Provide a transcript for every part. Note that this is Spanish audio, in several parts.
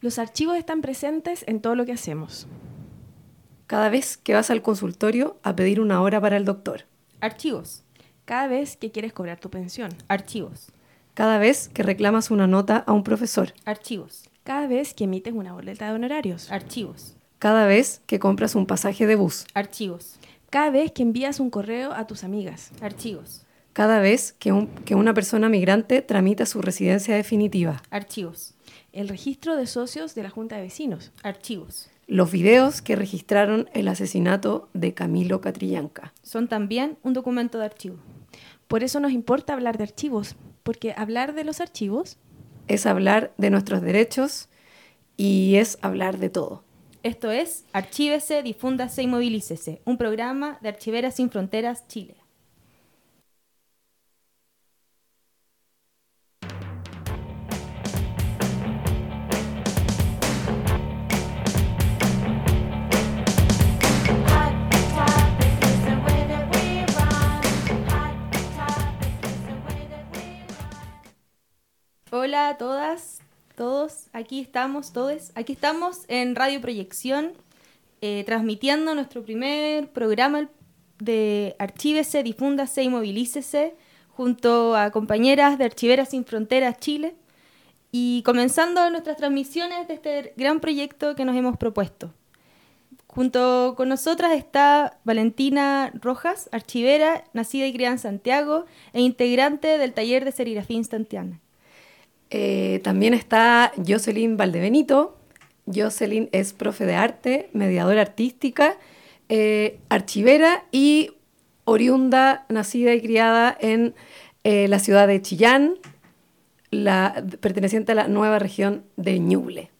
Los archivos están presentes en todo lo que hacemos. Cada vez que vas al consultorio a pedir una hora para el doctor. Archivos. Cada vez que quieres cobrar tu pensión. Archivos. Cada vez que reclamas una nota a un profesor. Archivos. Cada vez que emites una boleta de honorarios. Archivos. Cada vez que compras un pasaje de bus. Archivos. Cada vez que envías un correo a tus amigas. Archivos. Cada vez que, un- que una persona migrante tramita su residencia definitiva. Archivos. El registro de socios de la Junta de Vecinos. Archivos. Los videos que registraron el asesinato de Camilo Catrillanca. Son también un documento de archivo. Por eso nos importa hablar de archivos, porque hablar de los archivos Es hablar de nuestros derechos y es hablar de todo. Esto es Archívese, Difúndase y Movilícese, un programa de Archiveras Sin Fronteras Chile. Hola a todas, todos, aquí estamos, todos, aquí estamos en Radio Proyección, eh, transmitiendo nuestro primer programa de Archívese, Difúndase y Movilícese, junto a compañeras de Archiveras Sin Fronteras Chile, y comenzando nuestras transmisiones de este gran proyecto que nos hemos propuesto. Junto con nosotras está Valentina Rojas, archivera, nacida y criada en Santiago e integrante del taller de serigrafía instantánea. Eh, también está Jocelyn Valdebenito. Jocelyn es profe de arte, mediadora artística, eh, archivera y oriunda, nacida y criada en eh, la ciudad de Chillán, perteneciente a la nueva región de Ñuble.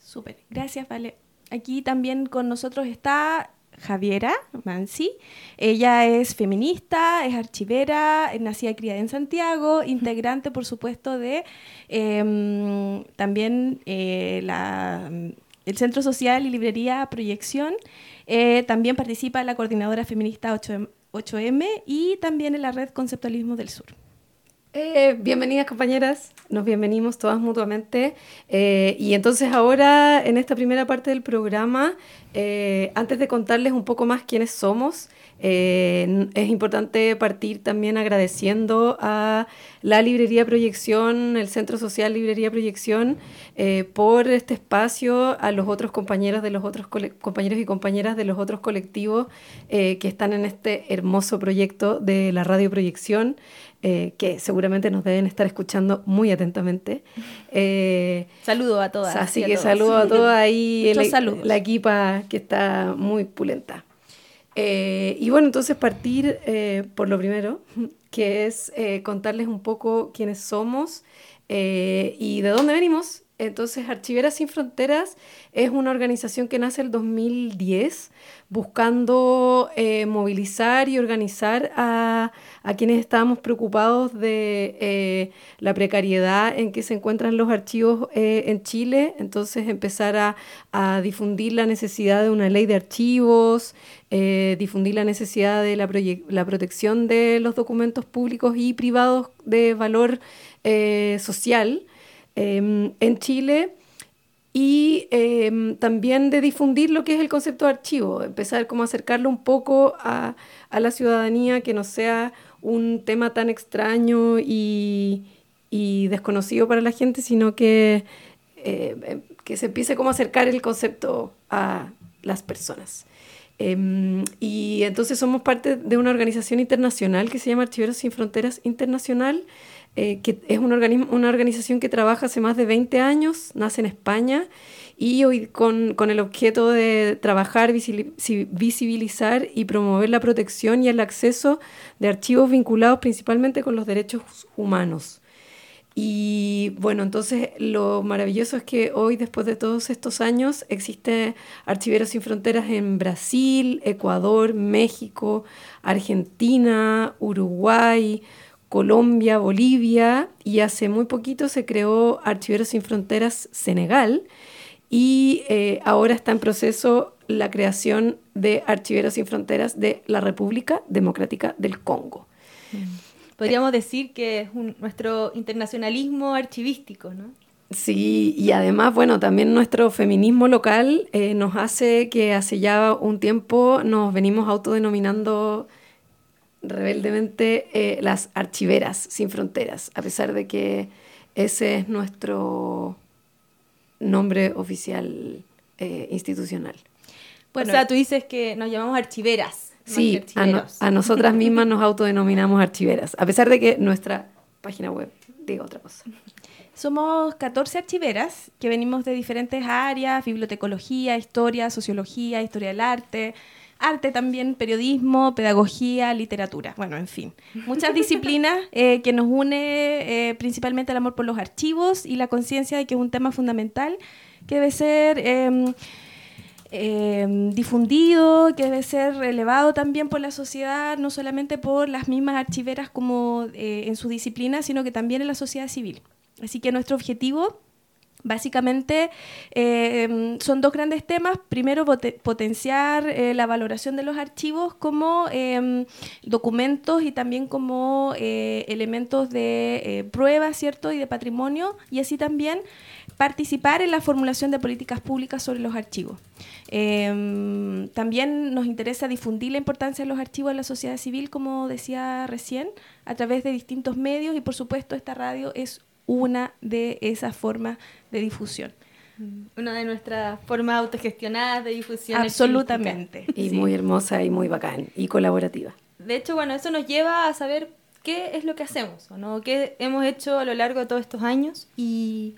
Súper, gracias, Vale. Aquí también con nosotros está Javiera Mansi. Ella es feminista, es archivera, es nacida y criada en Santiago, integrante, por supuesto, de em, también eh, la- el Centro Social y Librería Proyección. Eh, también participa en la coordinadora feminista 8M, 8M y también en la red Conceptualismo del Sur. Eh, bienvenidas compañeras, nos bienvenimos todas mutuamente. Eh, y entonces ahora, en esta primera parte del programa, eh, antes de contarles un poco más quiénes somos, eh, es importante partir también agradeciendo a la Librería Proyección, el Centro Social Librería Proyección, eh, por este espacio, a los otros compañeros de los otros compañeros y compañeras de los otros colectivos eh, que están en este hermoso proyecto de la radio proyección, que seguramente nos deben estar escuchando muy atentamente. Eh, Saludo a todas. Así a que saludo a todos ahí, el- la equipa que está muy pulenta. Eh, y bueno, entonces partir eh, por lo primero, que es eh, contarles un poco quiénes somos y de dónde venimos. Entonces, Archiveras Sin Fronteras es una organización que nace el 2010 buscando eh, movilizar y organizar a, a quienes estábamos preocupados de eh, la precariedad en que se encuentran los archivos eh, en Chile. Entonces, empezar a, a difundir la necesidad de una ley de archivos, difundir la necesidad de la, la protección de los documentos públicos y privados de valor social em, en Chile y em, también de difundir lo que es el concepto de archivo, empezar como a acercarlo un poco a, a la ciudadanía, que no sea un tema tan extraño y, y desconocido para la gente, sino que, eh, que se empiece como a acercar el concepto a las personas. Em, y entonces somos parte de una organización internacional que se llama Archiveros Sin Fronteras Internacional, eh, que es un una organización que trabaja hace más de 20 años, nace en España y hoy con, con el objeto de trabajar, visibilizar y promover la protección y el acceso de archivos vinculados principalmente con los derechos humanos. Y bueno, entonces lo maravilloso es que hoy, después de todos estos años, existe Archiveros Sin Fronteras en Brasil, Ecuador, México, Argentina, Uruguay, Colombia, Bolivia y hace muy poquito se creó Archiveros Sin Fronteras Senegal y eh, ahora está en proceso la creación de Archiveros Sin Fronteras de la República Democrática del Congo. Podríamos decir que es un- nuestro internacionalismo archivístico, ¿no? Sí, y además, bueno, también nuestro feminismo local eh, nos hace que hace ya un tiempo nos venimos autodenominando rebeldemente eh, las archiveras sin fronteras, a pesar de que ese es nuestro nombre oficial eh, institucional. o sea, tú dices que nos llamamos archiveras. Sí, a, no- a nosotras mismas nos autodenominamos archiveras, a pesar de que nuestra página web diga otra cosa. Somos 14 archiveras que venimos de diferentes áreas, bibliotecología, historia, sociología, historia del arte, arte también, periodismo, pedagogía, literatura, bueno, en fin. Muchas disciplinas eh, que nos une eh, principalmente el amor por los archivos y la conciencia de que es un tema fundamental que debe ser... em, eh, difundido, que debe ser relevado también por la sociedad, no solamente por las mismas archiveras como eh, en su disciplina, sino que también en la sociedad civil. Así que nuestro objetivo Básicamente eh, son dos grandes temas. Primero, pote- potenciar eh, la valoración de los archivos como eh, documentos y también como eh, elementos de eh, prueba, ¿cierto? Y de patrimonio. Y así también participar en la formulación de políticas públicas sobre los archivos. Eh, también nos interesa difundir la importancia de los archivos en la sociedad civil, como decía recién, a través de distintos medios y por supuesto esta radio es una de esas formas de difusión. Una de nuestras formas autogestionadas de difusión. Absolutamente. Y sí. muy hermosa y muy bacán y colaborativa. De hecho, bueno, eso nos lleva a saber qué es lo que hacemos, ¿o ¿no? ¿Qué hemos hecho a lo largo de todos estos años? Y,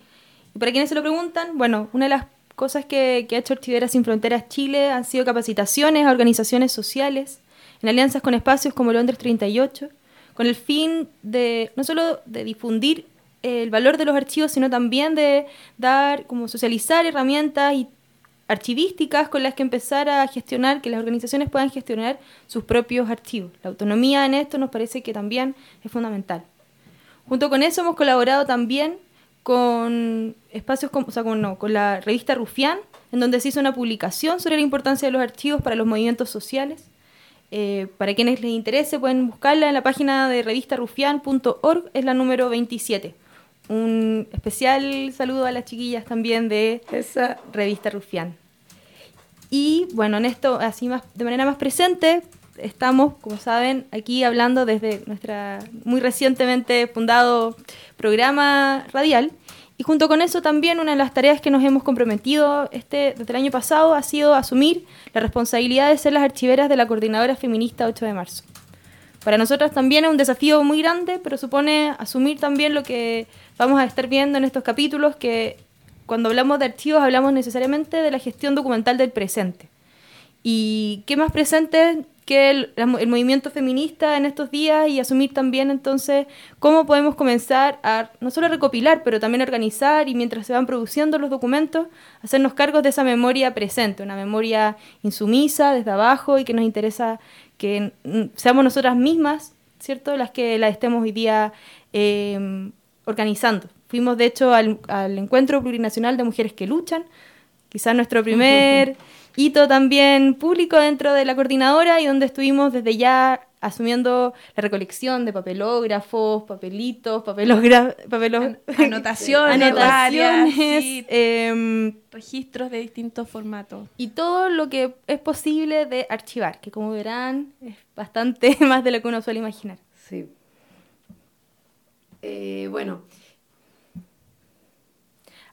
y para quienes se lo preguntan, bueno, una de las cosas que, que ha hecho Archiveras Sin Fronteras Chile han sido capacitaciones a organizaciones sociales en alianzas con espacios como Londres 38, con el fin de no solo de difundir el valor de los archivos, sino también de dar, como socializar herramientas y archivísticas con las que empezar a gestionar, que las organizaciones puedan gestionar sus propios archivos. La autonomía en esto nos parece que también es fundamental. Junto con eso hemos colaborado también con espacios como, o sea, con, no, con la revista Rufián, en donde se hizo una publicación sobre la importancia de los archivos para los movimientos sociales. Eh, para quienes les interese pueden buscarla en la página de revistarufián.org, es la número 27. Un especial saludo a las chiquillas también de Esa revista Rufián. Y bueno, en esto, así más, de manera más presente, estamos, como saben, aquí hablando desde nuestra muy recientemente fundado programa radial. Y junto con eso también una de las tareas que nos hemos comprometido este, desde el año pasado ha sido asumir la responsabilidad de ser las archiveras de la Coordinadora Feminista 8 de marzo. Para nosotras también es un desafío muy grande, pero supone asumir también lo que vamos a estar viendo en estos capítulos, que cuando hablamos de archivos hablamos necesariamente de la gestión documental del presente. ¿Y qué más presente que el, movimiento feminista en estos días y asumir también entonces cómo podemos comenzar a no solo recopilar, pero también organizar y mientras se van produciendo los documentos, hacernos cargos de esa memoria presente, una memoria insumisa desde abajo y que nos interesa que seamos nosotras mismas, ¿cierto?, las que la estemos hoy día eh, organizando. Fuimos, de hecho, al, al Encuentro Plurinacional de Mujeres que Luchan, quizás nuestro primer hito también público dentro de la coordinadora y donde estuvimos desde ya asumiendo la recolección de papelógrafos, papelitos, papelogra papelos, Anotaciones, varias, anotaciones, sí. em, Registros de distintos formatos. y todo lo que es posible de archivar, que como verán es bastante más de lo que uno suele imaginar. Sí. Eh, bueno,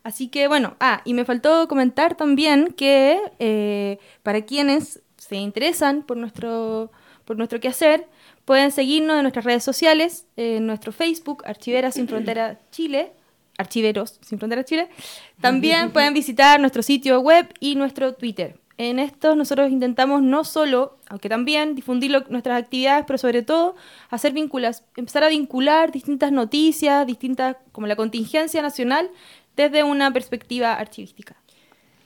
Así que bueno, ah, y me faltó comentar también que eh, para quienes se interesan por nuestro, por nuestro quehacer, pueden seguirnos en nuestras redes sociales, en nuestro Facebook, Archiveras Sin Frontera Chile, Archiveros Sin Frontera Chile. También pueden visitar nuestro sitio web y nuestro Twitter. En estos nosotros intentamos no solo, aunque también, difundir lo- nuestras actividades, pero sobre todo hacer vinculas, empezar a vincular distintas noticias, distintas, como la contingencia nacional, desde una perspectiva archivística.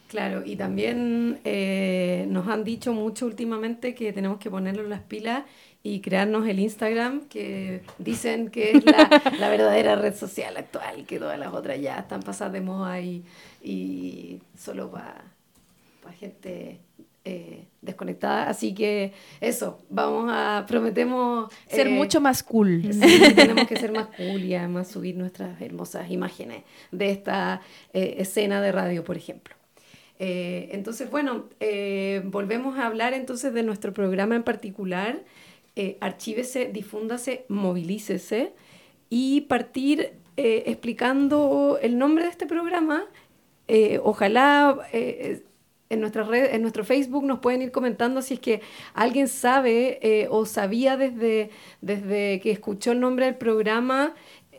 claro, y también eh, nos han dicho mucho últimamente que tenemos que ponernos las pilas y crearnos el Instagram, que dicen que es la, la verdadera red social actual, que todas las otras ya están pasadas de moda y, y solo para gente eh, desconectada. Así que eso, vamos a, prometemos... Ser eh, mucho más cool. Sí, tenemos que ser más cool y además subir nuestras hermosas imágenes de esta eh, escena de radio, por ejemplo. Entonces, bueno, volvemos a hablar entonces de nuestro programa en particular. Archívese, difúndase, movilícese y partir explicando el nombre de este programa. Ojalá en, nuestra red, en nuestro Facebook nos pueden ir comentando si es que alguien sabe eh, o sabía desde, desde que escuchó el nombre del programa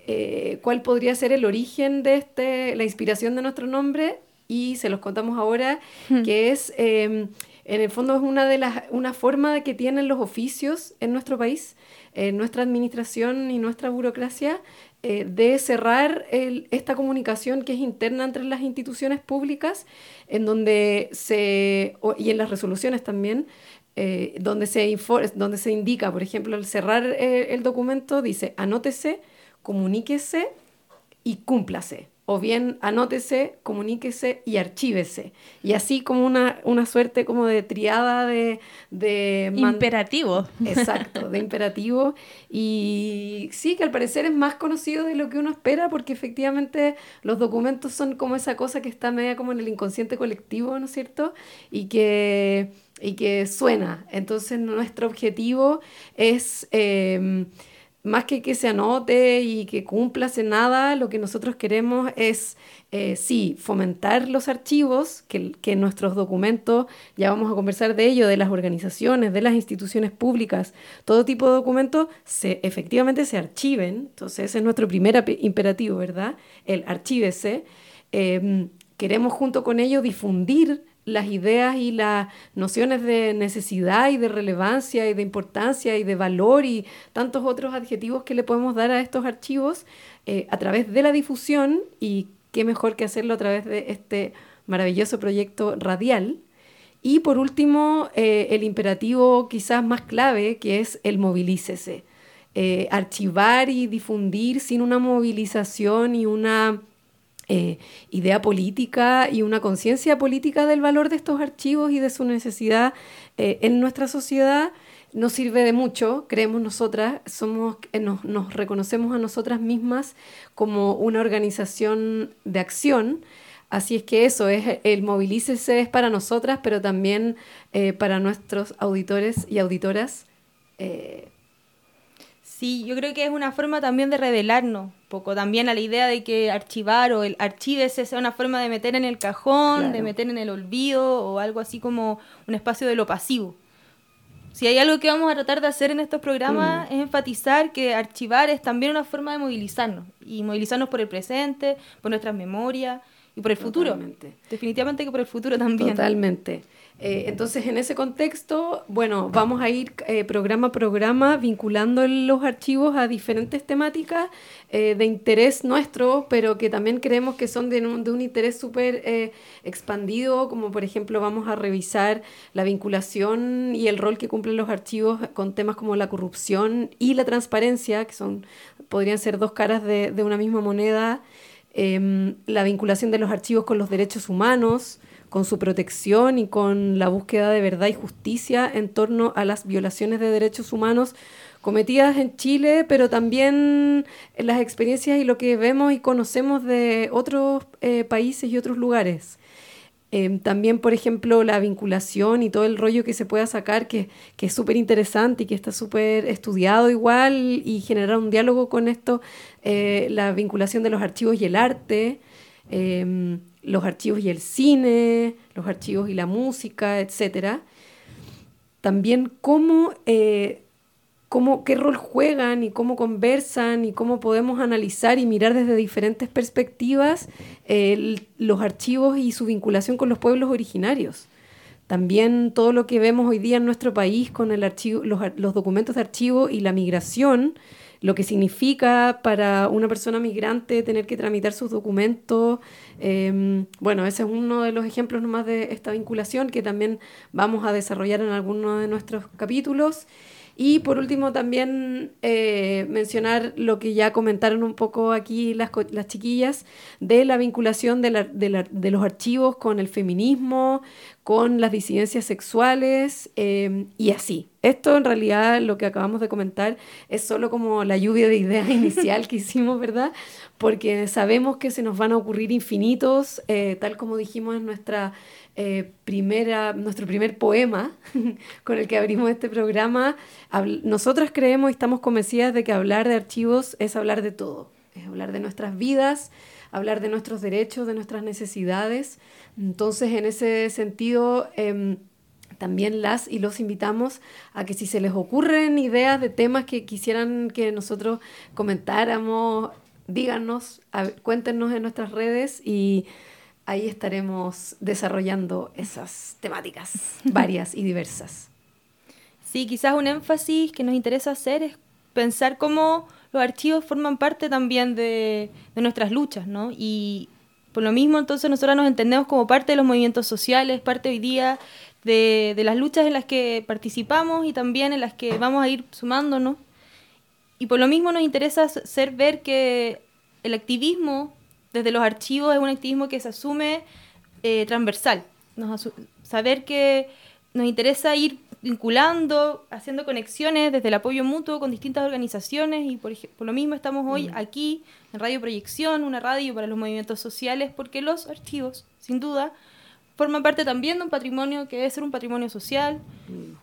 eh, cuál podría ser el origen de este, la inspiración de nuestro nombre. Y se los contamos ahora, que es, eh, en el fondo es una, de las, una forma de que tienen los oficios en nuestro país, en nuestra administración y nuestra burocracia, eh, de cerrar el- esta comunicación que es interna entre las instituciones públicas, en donde se, y en las resoluciones también, eh, donde, se donde se indica, por ejemplo, al cerrar eh, el documento, dice anótese, comuníquese y cúmplase. O bien anótese, comuníquese y archívese. Y así como una, una suerte como de triada de... de Imperativo. Exacto, de imperativo. Y sí, que al parecer es más conocido de lo que uno espera, porque efectivamente los documentos son como esa cosa que está media como en el inconsciente colectivo, ¿no es cierto? Y que, y que suena. Entonces nuestro objetivo es... em, más que que se anote y que cumplase nada, lo que nosotros queremos es, eh, sí, fomentar los archivos, que, que nuestros documentos, ya vamos a conversar de ello, de las organizaciones, de las instituciones públicas, todo tipo de documentos, se, efectivamente se archiven. Entonces, ese es nuestro primer imperativo, ¿verdad? El archívese. Em, queremos junto con ello difundir las ideas y las nociones de necesidad y de relevancia y de importancia y de valor y tantos otros adjetivos que le podemos dar a estos archivos eh, a través de la difusión y qué mejor que hacerlo a través de este maravilloso proyecto radial. Y por último, eh, el imperativo quizás más clave, que es el movilícese. Eh, archivar y difundir sin una movilización y una eh, idea política y una conciencia política del valor de estos archivos y de su necesidad eh, en nuestra sociedad no sirve de mucho, creemos nosotras, somos, eh, nos, nos reconocemos a nosotras mismas como una organización de acción. Así es que eso es el movilícese es para nosotras, pero también para nuestros auditores y auditoras. Sí, yo creo que es una forma también de revelarnos un poco también a la idea de que archivar o el archívese sea una forma de meter en el cajón, de meter en el olvido o algo así como un espacio de lo pasivo. Si hay algo que vamos a tratar de hacer en estos programas es enfatizar que archivar es también una forma de movilizarnos y movilizarnos por el presente, por nuestras memorias y por el futuro. Totalmente. Definitivamente que por el futuro también. Totalmente. Eh, entonces, en ese contexto, bueno, vamos a ir eh, programa a programa vinculando los archivos a diferentes temáticas eh, de interés nuestro, pero que también creemos que son de un, de un interés súper eh, expandido, como por ejemplo vamos a revisar la vinculación y el rol que cumplen los archivos con temas como la corrupción y la transparencia, que son podrían ser dos caras de, de una misma moneda em, la vinculación de los archivos con los derechos humanos, con su protección y con la búsqueda de verdad y justicia en torno a las violaciones de derechos humanos cometidas en Chile, pero también las experiencias y lo que vemos y conocemos de otros eh, países y otros lugares. Em, también, por ejemplo, la vinculación y todo el rollo que se pueda sacar, que, que es súper interesante y que está súper estudiado igual, y generar un diálogo con esto, eh, la vinculación de los archivos y el arte, em, los archivos y el cine, los archivos y la música, etcétera. También cómo, eh, cómo, qué rol juegan y cómo conversan y cómo podemos analizar y mirar desde diferentes perspectivas eh, los archivos y su vinculación con los pueblos originarios. También todo lo que vemos hoy día en nuestro país con los documentos de archivo y la migración, lo que significa para una persona migrante tener que tramitar sus documentos. eh, bueno, ese es uno de los ejemplos nomás de esta vinculación que también vamos a desarrollar en alguno de nuestros capítulos. Y por último también eh, mencionar lo que ya comentaron un poco aquí las, las chiquillas de la vinculación de, la- de la- de los archivos con el feminismo, con las disidencias sexuales eh, y así. Esto en realidad lo que acabamos de comentar es solo como la lluvia de ideas inicial que hicimos, ¿verdad? Porque sabemos que se nos van a ocurrir infinitos, eh, tal como dijimos en nuestra eh, primera, nuestro primer poema con el que abrimos este programa. Nosotras creemos y estamos convencidas de que hablar de archivos es hablar de todo, es hablar de nuestras vidas, hablar de nuestros derechos, de nuestras necesidades. Entonces, en ese sentido, em, también las y los invitamos a que si se les ocurren ideas de temas que quisieran que nosotros comentáramos, díganos, a cuéntenos en nuestras redes y ahí estaremos desarrollando esas temáticas varias y diversas. Sí, quizás un énfasis que nos interesa hacer es pensar cómo los archivos forman parte también de, nuestras luchas, ¿no? Y por lo mismo, entonces, nosotros nos entendemos como parte de los movimientos sociales, parte hoy día de, de las luchas en las que participamos y también en las que vamos a ir sumándonos. Y por lo mismo nos interesa hacer ver que el activismo desde los archivos es un activismo que se asume eh, transversal. Nos asu- saber que nos interesa ir vinculando, haciendo conexiones desde el apoyo mutuo con distintas organizaciones y por, lo mismo estamos hoy aquí en Radio Proyección, una radio para los movimientos sociales, porque los archivos, sin duda, forman parte también de un patrimonio que debe ser un patrimonio social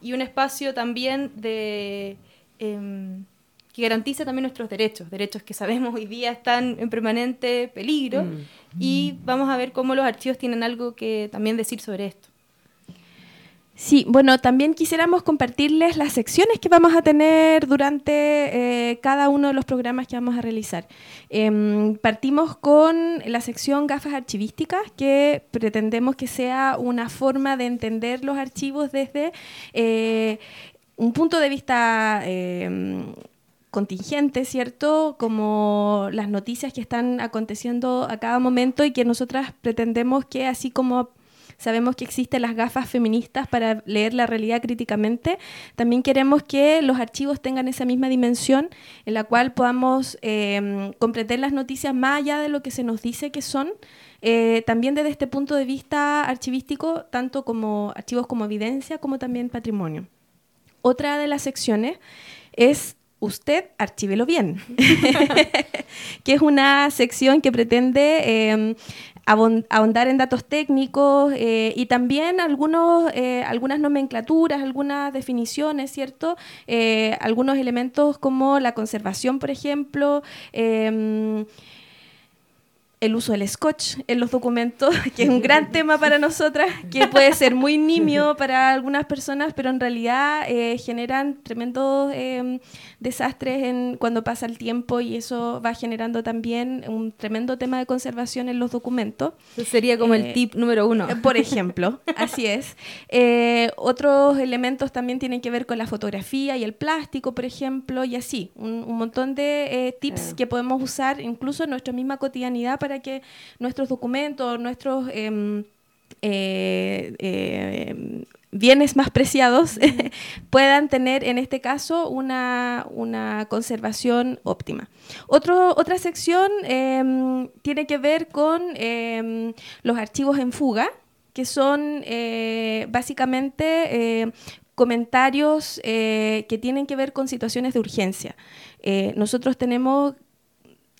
y un espacio también de em, que garantice también nuestros derechos, derechos que sabemos hoy día están en permanente peligro Mm. y vamos a ver cómo los archivos tienen algo que también decir sobre esto. Sí, bueno, también quisiéramos compartirles las secciones que vamos a tener durante eh, cada uno de los programas que vamos a realizar. Em, partimos con la sección gafas archivísticas, que pretendemos que sea una forma de entender los archivos desde eh, un punto de vista em, contingente, ¿cierto? Como las noticias que están aconteciendo a cada momento y que nosotras pretendemos que así como sabemos que existen las gafas feministas para leer la realidad críticamente, también queremos que los archivos tengan esa misma dimensión en la cual podamos eh, comprender las noticias más allá de lo que se nos dice que son, eh, también desde este punto de vista archivístico, tanto como archivos como evidencia, como también patrimonio. Otra de las secciones es Usted archívelo bien, que es una sección que pretende eh, ahondar en datos técnicos eh, y también algunos, eh, algunas nomenclaturas, algunas definiciones, ¿cierto? Eh, algunos elementos como la conservación, por ejemplo. El uso del scotch en los documentos, que es un gran tema para nosotras, que puede ser muy nimio para algunas personas, pero en realidad eh, generan tremendos eh, desastres en, cuando pasa el tiempo y eso va generando también un tremendo tema de conservación en los documentos. Ese sería como Eh, el tip número uno. Eh, Por ejemplo, así es. Eh, otros elementos también tienen que ver con la fotografía y el plástico, por ejemplo, y así. Un, un montón de eh, tips que podemos usar incluso en nuestra misma cotidianidad para que nuestros documentos, nuestros em, eh, eh, bienes más preciados puedan tener en este caso una, una conservación óptima. Otro, otra sección em, tiene que ver con em, los archivos en fuga, que son eh, básicamente eh, comentarios que tienen que ver con situaciones de urgencia. Nosotros tenemos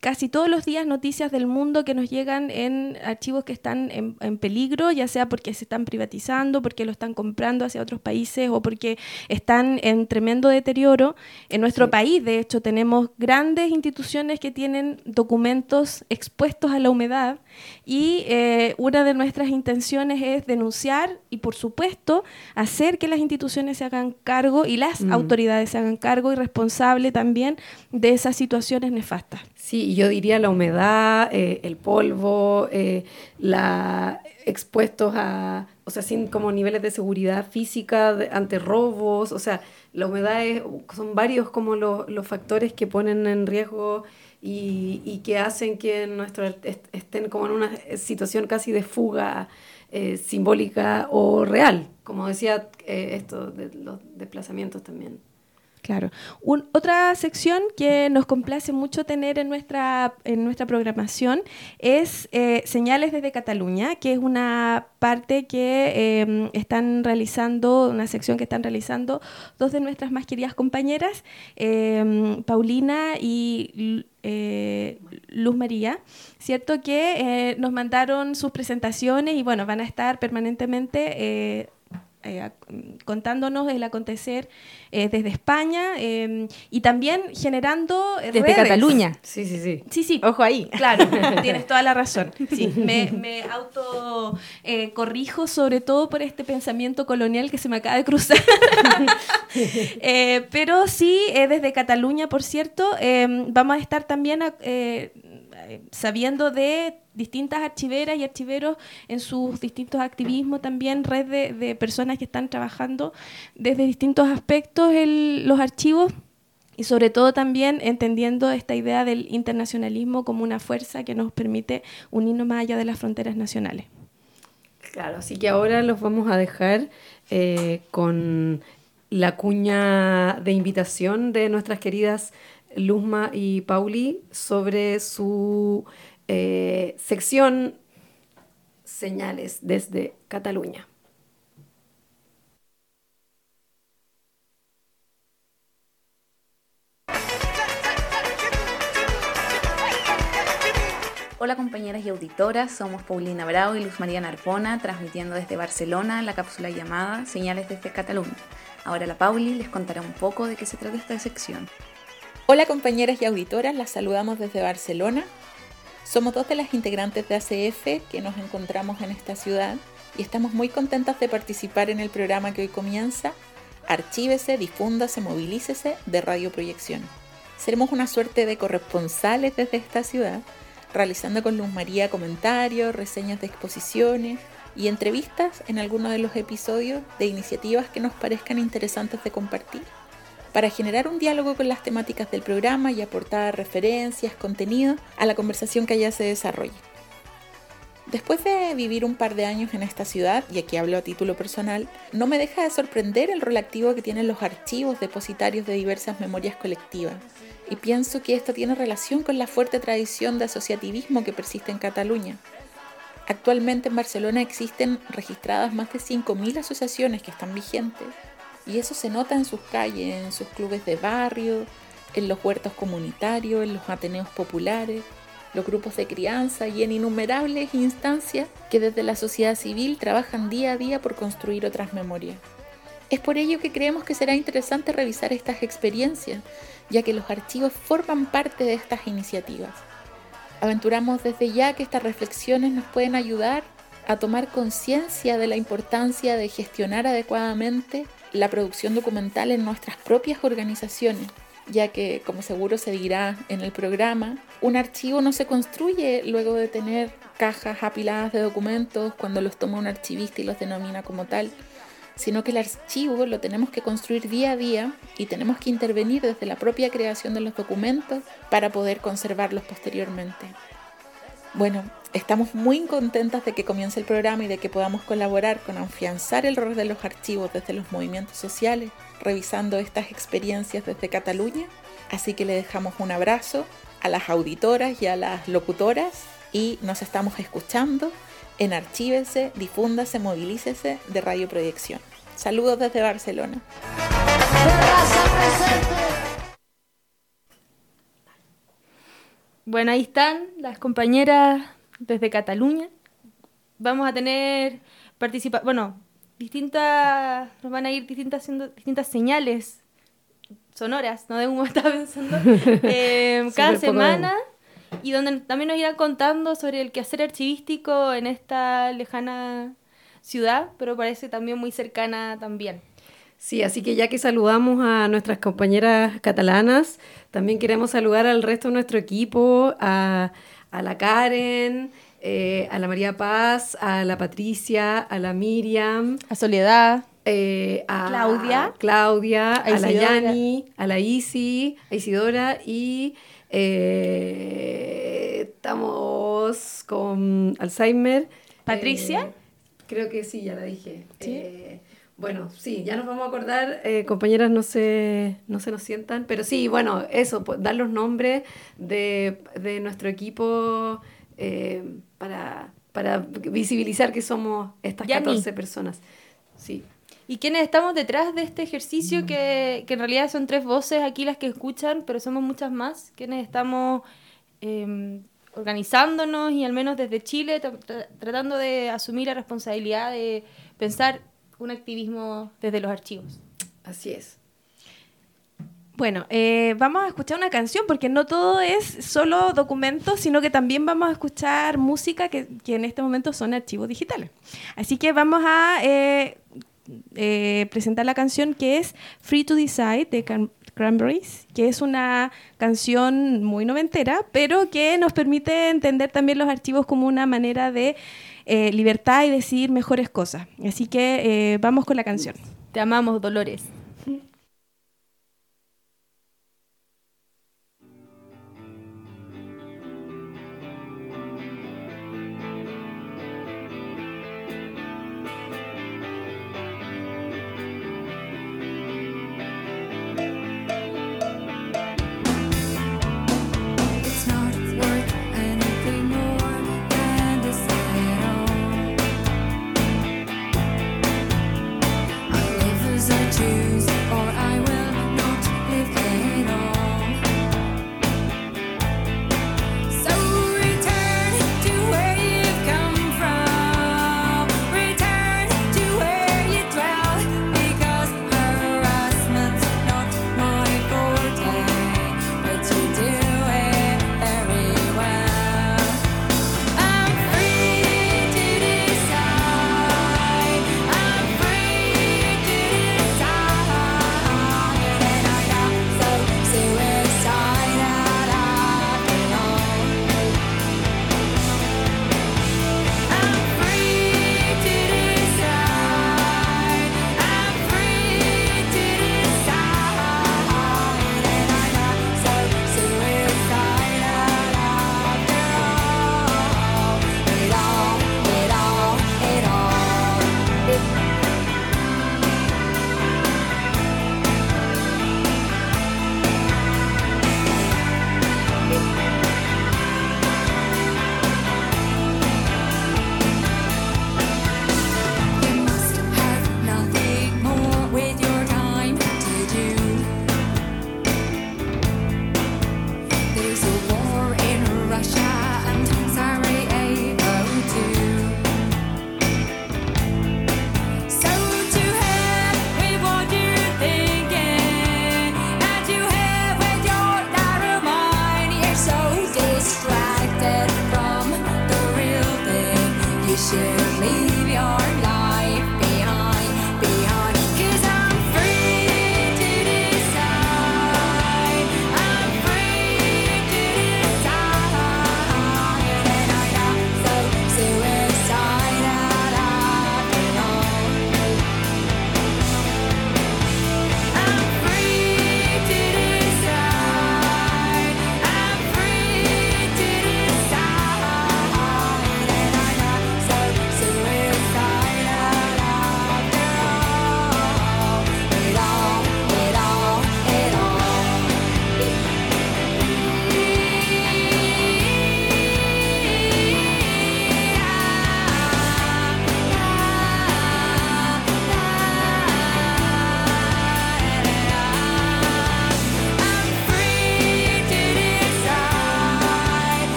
casi todos los días noticias del mundo que nos llegan en archivos que están en, en peligro, ya sea porque se están privatizando, porque lo están comprando hacia otros países o porque están en tremendo deterioro. En nuestro Sí. país, de hecho, tenemos grandes instituciones que tienen documentos expuestos a la humedad y eh, una de nuestras intenciones es denunciar y, por supuesto, hacer que las instituciones se hagan cargo y las Mm. autoridades se hagan cargo y responsable también de esas situaciones nefastas. Sí, yo diría la humedad, eh, el polvo, eh, la expuestos a, o sea, sin como niveles de seguridad física ante robos, o sea, la humedad es- son varios como los, los factores que ponen en riesgo y, y que hacen que nuestro est- estén como en una situación casi de fuga eh, simbólica o real, como decía esto de los desplazamientos también. Claro. Otra sección que nos complace mucho tener en nuestra, en nuestra programación es eh, Señales desde Cataluña, que es una parte que eh, están realizando, una sección que están realizando dos de nuestras más queridas compañeras, eh, Paulina y eh, Luz María, ¿cierto? Que eh, nos mandaron sus presentaciones y bueno, van a estar permanentemente... eh, eh, contándonos el acontecer eh, desde España eh, y también generando eh, Desde redes. Cataluña. Sí, sí, sí. Sí, sí. Ojo ahí. Claro, tienes toda la razón. Sí, me, me auto eh, corrijo sobre todo por este pensamiento colonial que se me acaba de cruzar. Eh, pero sí, eh, desde Cataluña, por cierto, eh, vamos a estar también sabiendo de distintas archiveras y archiveros en sus distintos activismos, también red de, personas que están trabajando desde distintos aspectos los archivos y sobre todo también entendiendo esta idea del internacionalismo como una fuerza que nos permite unirnos más allá de las fronteras nacionales. Claro, así que ahora los vamos a dejar eh, con la cuña de invitación de nuestras queridas Luzma y Pauli sobre su eh, sección Señales desde Cataluña. Hola compañeras y auditoras, somos Paulina Bravo y Luz María Narpona, transmitiendo desde Barcelona la cápsula llamada Señales desde Cataluña. Ahora la Pauli les contará un poco de qué se trata esta sección. Hola compañeras y auditoras, las saludamos desde Barcelona. Somos dos de las integrantes de ACF que nos encontramos en esta ciudad y estamos muy contentas de participar en el programa que hoy comienza, Archívese, Difúndase, Movilícese de Radio Proyección. Seremos una suerte de corresponsales desde esta ciudad, realizando con Luz María comentarios, reseñas de exposiciones y entrevistas en algunos de los episodios de iniciativas que nos parezcan interesantes de compartir para generar un diálogo con las temáticas del programa y aportar referencias, contenido a la conversación que allá se desarrolle. Después de vivir un par de años en esta ciudad, y aquí hablo a título personal, no me deja de sorprender el rol activo que tienen los archivos depositarios de diversas memorias colectivas. Y pienso que esto tiene relación con la fuerte tradición de asociativismo que persiste en Cataluña. Actualmente en Barcelona existen registradas más de 5.000 asociaciones que están vigentes y eso se nota en sus calles, en sus clubes de barrio, en los huertos comunitarios, en los ateneos populares, los grupos de crianza y en innumerables instancias que desde la sociedad civil trabajan día a día por construir otras memorias. Es por ello que creemos que será interesante revisar estas experiencias, ya que los archivos forman parte de estas iniciativas. Aventuramos desde ya que estas reflexiones nos pueden ayudar a tomar conciencia de la importancia de gestionar adecuadamente la producción documental en nuestras propias organizaciones, ya que, como seguro se dirá en el programa, un archivo no se construye luego de tener cajas apiladas de documentos cuando los toma un archivista y los denomina como tal, sino que el archivo lo tenemos que construir día a día y tenemos que intervenir desde la propia creación de los documentos para poder conservarlos posteriormente. Bueno, estamos muy contentas de que comience el programa y de que podamos colaborar con afianzar el rol de los archivos desde los movimientos sociales, revisando estas experiencias desde Cataluña. Así que le dejamos un abrazo a las auditoras y a las locutoras y nos estamos escuchando en Archívese, Difúndase, Movilícese de Radio Proyección. Saludos desde Barcelona. Bueno, ahí están las compañeras desde Cataluña. Vamos a tener participa bueno, distintas, nos van a ir distintas haciendo distintas señales sonoras, no de humo estaba pensando, eh, cada semana y donde también nos irán contando sobre el quehacer archivístico en esta lejana ciudad, pero parece también muy cercana también. Sí, así que ya que saludamos a nuestras compañeras catalanas, también queremos saludar al resto de nuestro equipo, a, a la Karen, eh, a la María Paz, a la Patricia, a la Miriam, A Soledad, eh, a Claudia. Claudia, a, la Isidora. Yani, a la Isi, a Isidora y eh, estamos con Alzheimer. ¿Patricia? Eh, creo que sí, ya la dije. Eh, Bueno, sí, ya nos vamos a acordar, eh, compañeras, no se, no se nos sientan, pero sí, bueno, eso, dar los nombres de, de nuestro equipo eh, para, para visibilizar que somos estas Yani. 14 personas. Sí. ¿Y quiénes estamos detrás de este ejercicio que, que en realidad son tres voces aquí las que escuchan, pero somos muchas más? ¿Quiénes estamos eh, organizándonos y al menos desde Chile tra- tra- tratando de asumir la responsabilidad de pensar un activismo desde los archivos? Así es. Bueno, eh, vamos a escuchar una canción porque no todo es solo documentos, sino que también vamos a escuchar música que, que en este momento son archivos digitales. Así que vamos a eh, eh, presentar la canción que es Free to Decide de Cranberries, que es una canción muy noventera, pero que nos permite entender también los archivos como una manera de eh, libertad y decidir mejores cosas. Así que eh, vamos con la canción. Te amamos, Dolores.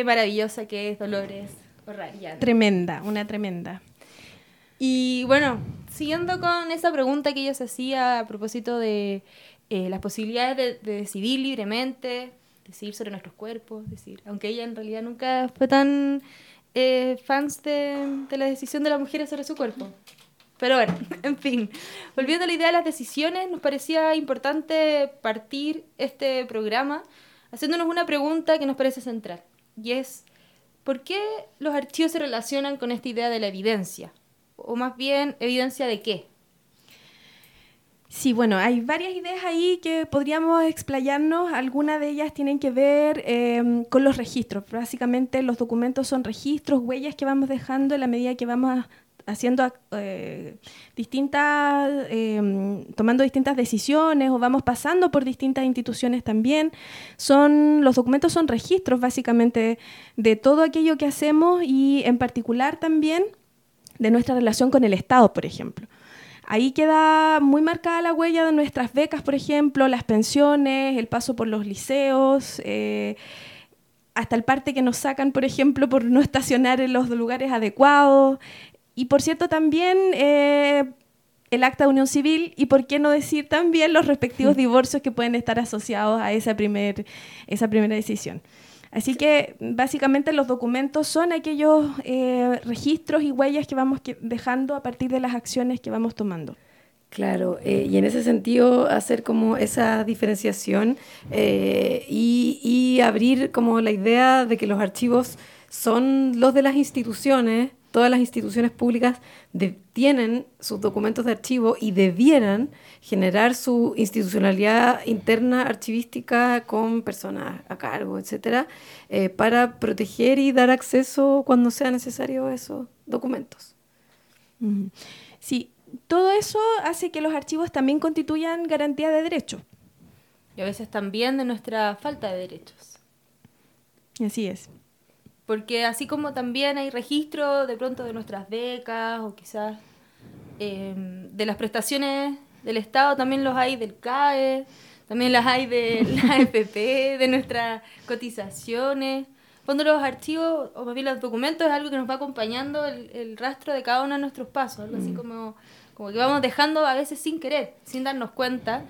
Qué maravillosa que es Dolores O'Ryan. Tremenda, una tremenda. Y bueno, siguiendo con esa pregunta que ella se hacía a propósito de eh, las posibilidades de, de decidir libremente, decidir sobre nuestros cuerpos, decir, aunque ella en realidad nunca fue tan eh, fans de, de la decisión de las mujeres sobre su cuerpo. Pero bueno, en fin, volviendo a la idea de las decisiones, nos parecía importante partir este programa haciéndonos una pregunta que nos parece central, y es, ¿por qué los archivos se relacionan con esta idea de la evidencia? O más bien, ¿evidencia de qué? Sí, bueno, hay varias ideas ahí que podríamos explayarnos. Algunas de ellas tienen que ver eh, con los registros. Básicamente los documentos son registros, huellas que vamos dejando en la medida que vamos haciendo eh, distintas, eh, tomando distintas decisiones o vamos pasando por distintas instituciones también. Son, los documentos son registros básicamente de todo aquello que hacemos y en particular también de nuestra relación con el Estado, por ejemplo. Ahí queda muy marcada la huella de nuestras becas, por ejemplo, las pensiones, el paso por los liceos, eh, hasta el parte que nos sacan, por ejemplo, por no estacionar en los lugares adecuados. Y por cierto, también eh, el acta de unión civil y, por qué no decir, también los respectivos divorcios que pueden estar asociados a esa, primer, esa primera decisión. Así que básicamente los documentos son aquellos eh, registros y huellas que vamos que- dejando a partir de las acciones que vamos tomando. Claro, eh, y en ese sentido hacer como esa diferenciación eh, y, y abrir como la idea de que los archivos son los de las instituciones, todas las instituciones públicas de- tienen sus documentos de archivo y debieran generar su institucionalidad interna archivística con personas a cargo, etcétera, eh, para proteger y dar acceso cuando sea necesario a esos documentos. Sí, todo eso hace que los archivos también constituyan garantía de derecho. Y a veces también de nuestra falta de derechos. Así es. Porque así como también hay registro de pronto de nuestras becas o quizás eh, de las prestaciones del Estado, también los hay del CAE, también las hay de la AFP, de nuestras cotizaciones. Cuando los archivos, o más bien los documentos, es algo que nos va acompañando el, el rastro de cada uno de nuestros pasos, algo así como, como que vamos dejando a veces sin querer, sin darnos cuenta,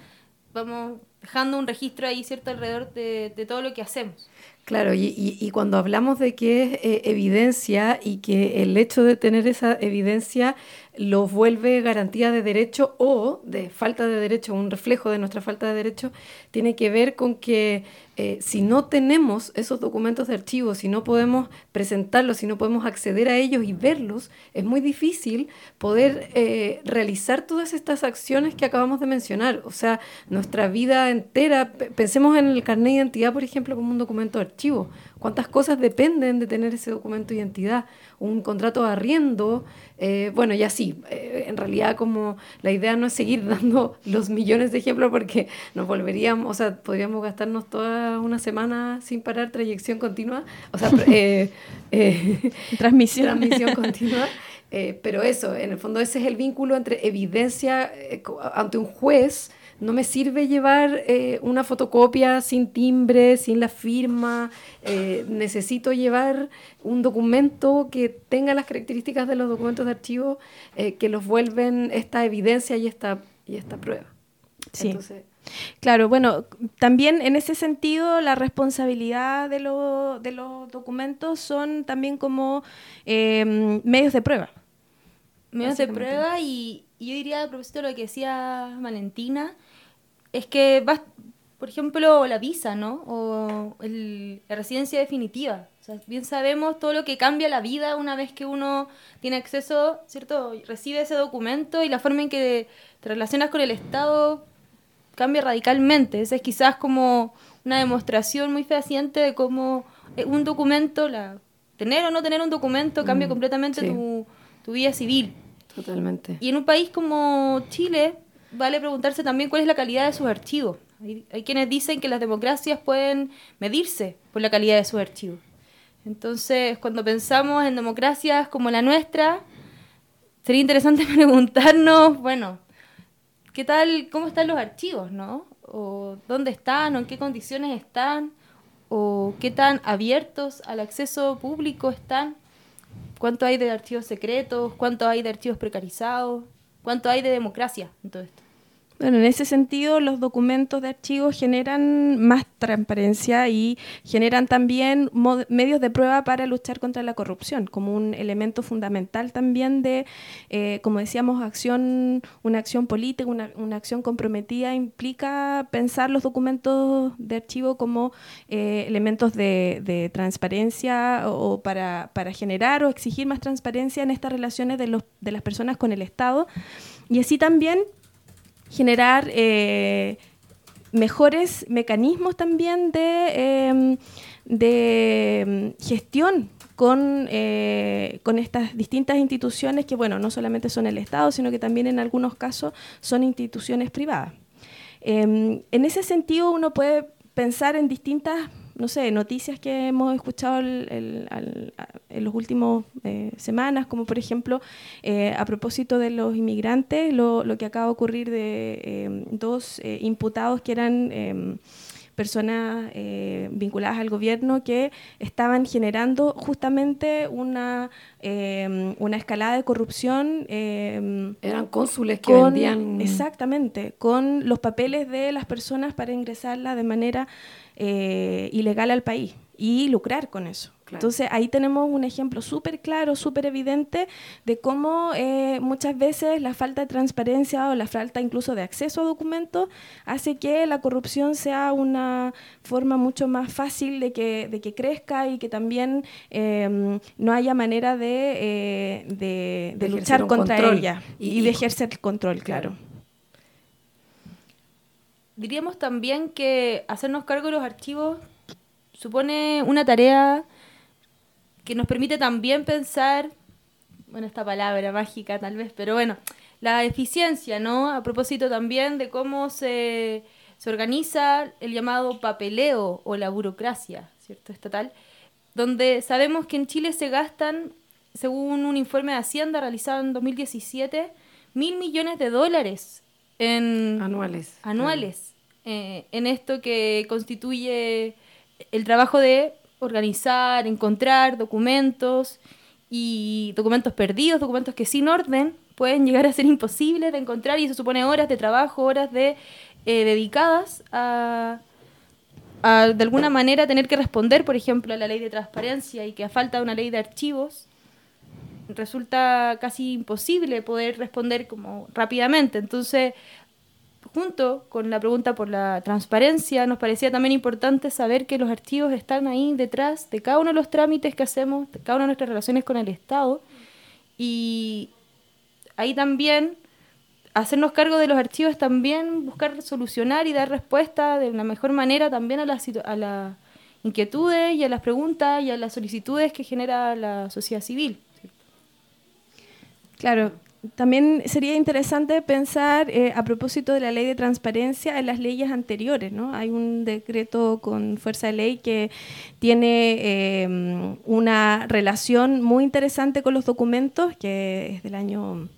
vamos dejando un registro ahí, ¿cierto?, alrededor de, de todo lo que hacemos. Claro, y, y- cuando hablamos de que es eh, evidencia y que el hecho de tener esa evidencia los vuelve garantía de derecho o de falta de derecho, un reflejo de nuestra falta de derecho, tiene que ver con que eh, si no tenemos esos documentos de archivo, si no podemos presentarlos, si no podemos acceder a ellos y verlos, es muy difícil poder eh, realizar todas estas acciones que acabamos de mencionar. O sea, nuestra vida entera, pe- pensemos en el carnet de identidad, por ejemplo, como un documento de archivo. ¿Cuántas cosas dependen de tener ese documento de identidad? Un contrato de arriendo, eh, bueno, ya sí, eh, en realidad como la idea no es seguir dando los millones de ejemplos porque nos volveríamos, o sea, podríamos gastarnos una semana sin parar, trayección continua, o sea, eh, eh, Transmisión. transmisión continua. Eh, pero eso, en el fondo ese es el vínculo entre evidencia eh, ante un juez. No me sirve llevar eh, una fotocopia sin timbre, sin la firma. eh, necesito llevar un documento que tenga las características de los documentos de archivo que los vuelven esta evidencia y esta, y esta prueba. Sí. Entonces, Claro, bueno, también en ese sentido la responsabilidad de, lo- de los documentos son también como eh, medios de prueba. medios de prueba y, y yo diría a propósito de lo que decía Valentina, es que vas, por ejemplo, la visa, ¿no? O el- la residencia definitiva. O sea, bien sabemos todo lo que cambia la vida una vez que uno tiene acceso, ¿cierto? Recibe ese documento y la forma en que te relacionas con el Estado cambia radicalmente. Esa es quizás como una demostración muy fehaciente de cómo eh, un documento, la, tener o no tener un documento cambia Mm, completamente sí. tu, tu vida civil. totalmente. Y en un país como Chile, vale preguntarse también cuál es la calidad de sus archivos. Hay, hay quienes dicen que las democracias pueden medirse por la calidad de sus archivos. Entonces, cuando pensamos en democracias como la nuestra, sería interesante preguntarnos, bueno, ¿qué tal, cómo están los archivos, no? O dónde están, o en qué condiciones están, o qué tan abiertos al acceso público están? ¿Cuánto hay de archivos secretos? ¿Cuánto hay de archivos precarizados? ¿Cuánto hay de democracia en todo esto? Bueno, en ese sentido, los documentos de archivo generan más transparencia y generan también medios de prueba para luchar contra la corrupción, como un elemento fundamental también de, eh, como decíamos, acción, una acción política, una, una acción comprometida implica pensar los documentos de archivo como eh, elementos de, transparencia o para, para generar o exigir más transparencia en estas relaciones de, los, de las personas con el Estado. Y así también generar eh, mejores mecanismos también de, em, de em, gestión con, eh, con estas distintas instituciones que, bueno, no solamente son el Estado, sino que también en algunos casos son instituciones privadas. Em, en ese sentido, uno puede pensar en distintas, no sé, noticias que hemos escuchado el- el- al- a- en los últimos eh, semanas, como por ejemplo, eh, a propósito de los inmigrantes, lo, lo que acaba de ocurrir de em, dos eh, imputados que eran em, personas eh, vinculadas al gobierno que estaban generando justamente una, em, una escalada de corrupción Eran cónsules que con, vendían... exactamente, con los papeles de las personas para ingresarla de manera eh, ilegal al país y lucrar con eso. Claro. Entonces ahí tenemos un ejemplo súper claro, súper evidente de cómo eh, muchas veces la falta de transparencia o la falta incluso de acceso a documentos hace que la corrupción sea una forma mucho más fácil de que, de que crezca y que también eh, no haya manera de, eh, de- luchar contra control. ella Y- y, y- de ejercer el control, claro. Claro. Diríamos también que hacernos cargo de los archivos supone una tarea que nos permite también pensar, bueno, esta palabra mágica tal vez, pero bueno, la eficiencia, ¿no? A propósito también de cómo se, se organiza el llamado papeleo o la burocracia, ¿cierto? Estatal, donde sabemos que en Chile se gastan, según un informe de Hacienda realizado en 2017, mil millones de dólares en Anuales. anuales eh, en esto que constituye el trabajo de organizar, encontrar documentos y documentos perdidos, documentos que sin orden pueden llegar a ser imposibles de encontrar y eso supone horas de trabajo, horas de eh, dedicadas a, a, de alguna manera tener que responder, por ejemplo, a la ley de transparencia y que a falta de una ley de archivos resulta casi imposible poder responder como rápidamente. Entonces, junto con la pregunta por la transparencia, nos parecía también importante saber que los archivos están ahí detrás de cada uno de los trámites que hacemos, de cada una de nuestras relaciones con el Estado. Y ahí también hacernos cargo de los archivos, también buscar solucionar y dar respuesta de una mejor manera también a las a las inquietudes y a las preguntas y a las solicitudes que genera la sociedad civil. Claro, también sería interesante pensar eh, a propósito de la ley de transparencia en las leyes anteriores, ¿no? Hay un decreto con fuerza de ley que tiene eh, una relación muy interesante con los documentos, que es del año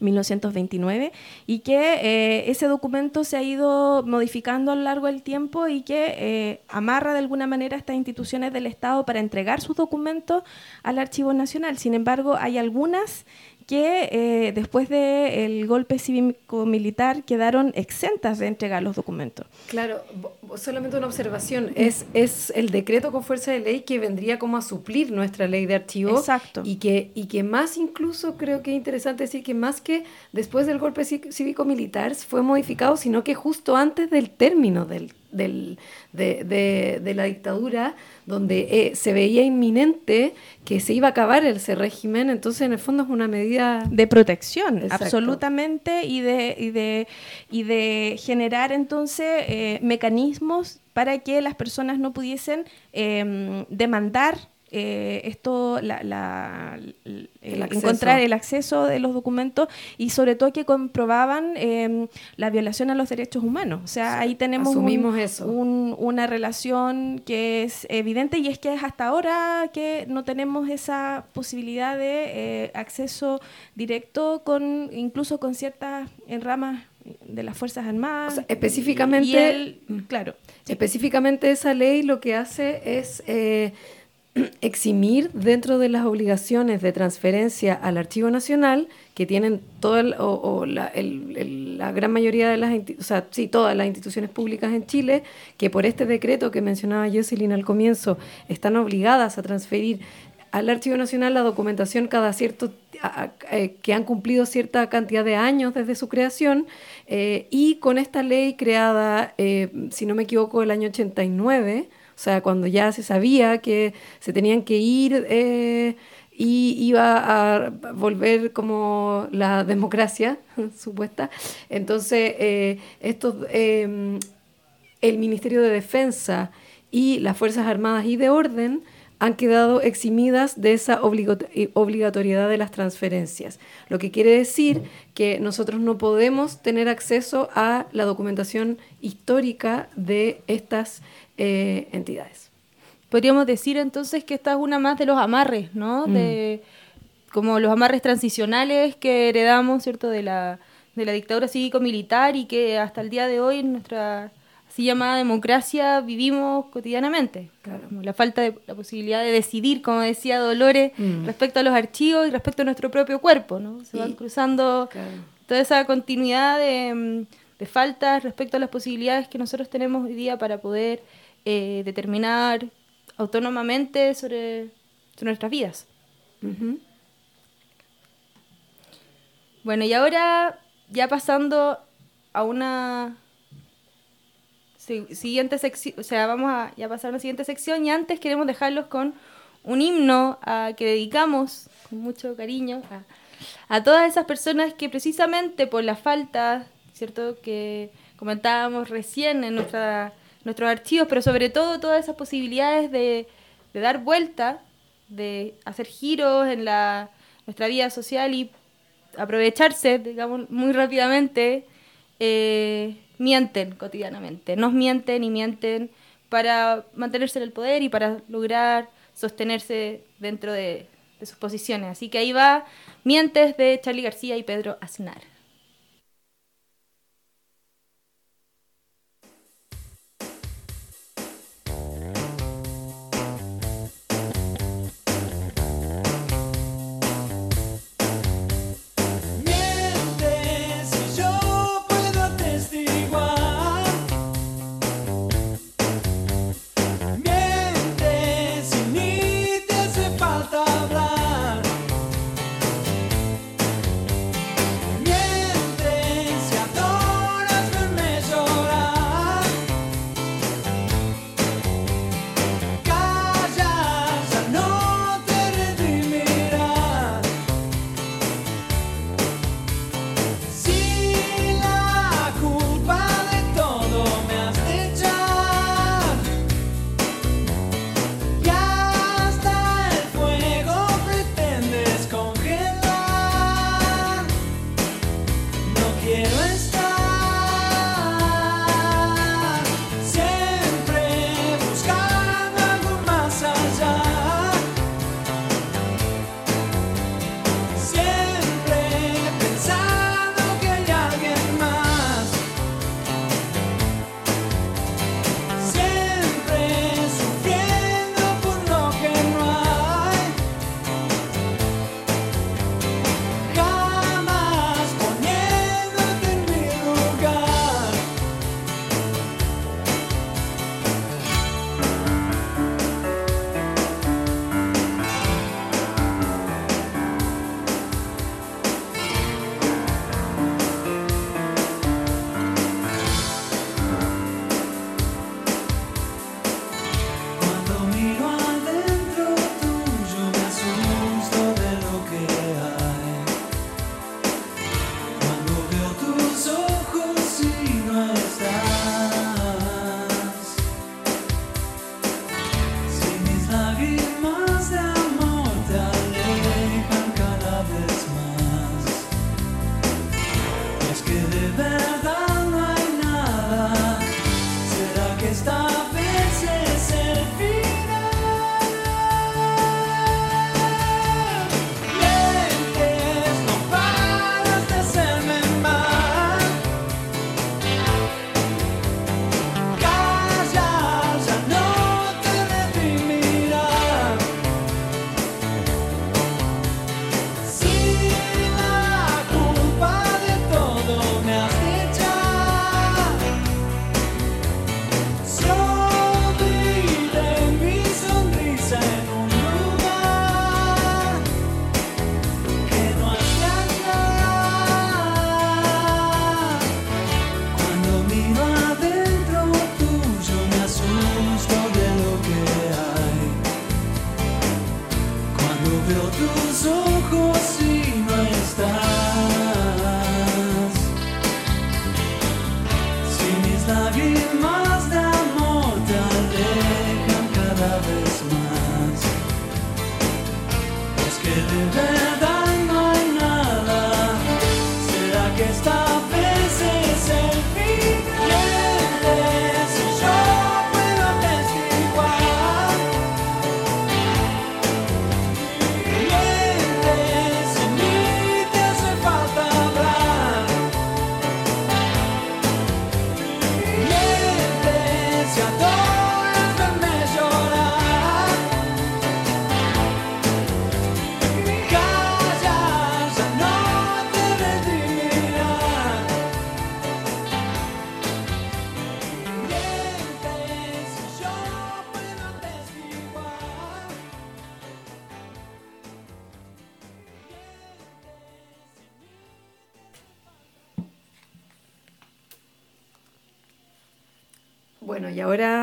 1929 y que eh, ese documento se ha ido modificando a lo largo del tiempo y que eh, amarra de alguna manera a estas instituciones del Estado para entregar sus documentos al Archivo Nacional. Sin embargo, hay algunas que eh, después del golpe cívico-militar quedaron exentas de entregar los documentos. Claro, solamente una observación. Es, es el decreto con fuerza de ley que vendría como a suplir nuestra ley de archivos. Exacto. Y que, y que más incluso creo que es interesante decir que más que después del golpe cí- cívico-militar fue modificado, sino que justo antes del término del, del- de, de- de la dictadura, donde eh, se veía inminente que se iba a acabar ese régimen, entonces en el fondo es una medida... de protección, Exacto. absolutamente, y de, y, de, y de generar entonces eh, mecanismos para que las personas no pudiesen eh, demandar eh, esto, la, la- El eh, encontrar el acceso de los documentos y sobre todo que comprobaban eh, la violación a los derechos humanos. O sea, ahí tenemos un- eso. un- una relación que es evidente y es que es hasta ahora que no tenemos esa posibilidad de eh, acceso directo con incluso con ciertas en ramas de las Fuerzas Armadas. O sea, específicamente- Y claro. sí. Específicamente esa ley lo que hace es eh, eximir dentro de las obligaciones de transferencia al Archivo Nacional que tienen toda el- o, la, gran mayoría de las o sea, sí, todas las instituciones públicas en Chile que por este decreto que mencionaba Jocelyn al comienzo están obligadas a transferir al Archivo Nacional la documentación cada cierto eh, que han cumplido cierta cantidad de años desde su creación eh, y con esta ley creada, eh, si no me equivoco, el año 89, o sea, cuando ya se sabía que se tenían que ir eh, y iba a volver como la democracia supuesta, entonces eh, estos... eh, el Ministerio de Defensa y las Fuerzas Armadas y de Orden han quedado eximidas de esa eh, obligatoriedad de las transferencias, lo que quiere decir que nosotros no podemos tener acceso a la documentación histórica de estas eh, entidades. Podríamos decir entonces que esta es una más de los amarres, ¿no? De, como los amarres transicionales que heredamos, ¿cierto? De la, de la dictadura cívico-militar y que hasta el día de hoy en nuestra así llamada democracia vivimos cotidianamente. Como la falta de la posibilidad de decidir, como decía Dolores, Mm. respecto a los archivos y respecto a nuestro propio cuerpo, ¿no? Se van Y- cruzando Claro. toda esa continuidad de, mm, de faltas respecto a las posibilidades que nosotros tenemos hoy día para poder eh, determinar autónomamente sobre, nuestras vidas. Bueno, y ahora ya pasando a una si- siguiente sección, o sea, vamos a ya pasar a la siguiente sección y antes queremos dejarlos con un himno a, que dedicamos con mucho cariño a todas esas personas que precisamente por la falta, ¿cierto? Que comentábamos recién en nuestra, nuestros archivos, pero sobre todo todas esas posibilidades de, dar vuelta, de hacer giros en la, nuestra vida social y aprovecharse, digamos, muy rápidamente, eh, mienten cotidianamente. Nos mienten y mienten para mantenerse en el poder y para lograr sostenerse dentro de, de sus posiciones. Así que ahí va Mientes de Charlie García y Pedro Aznar.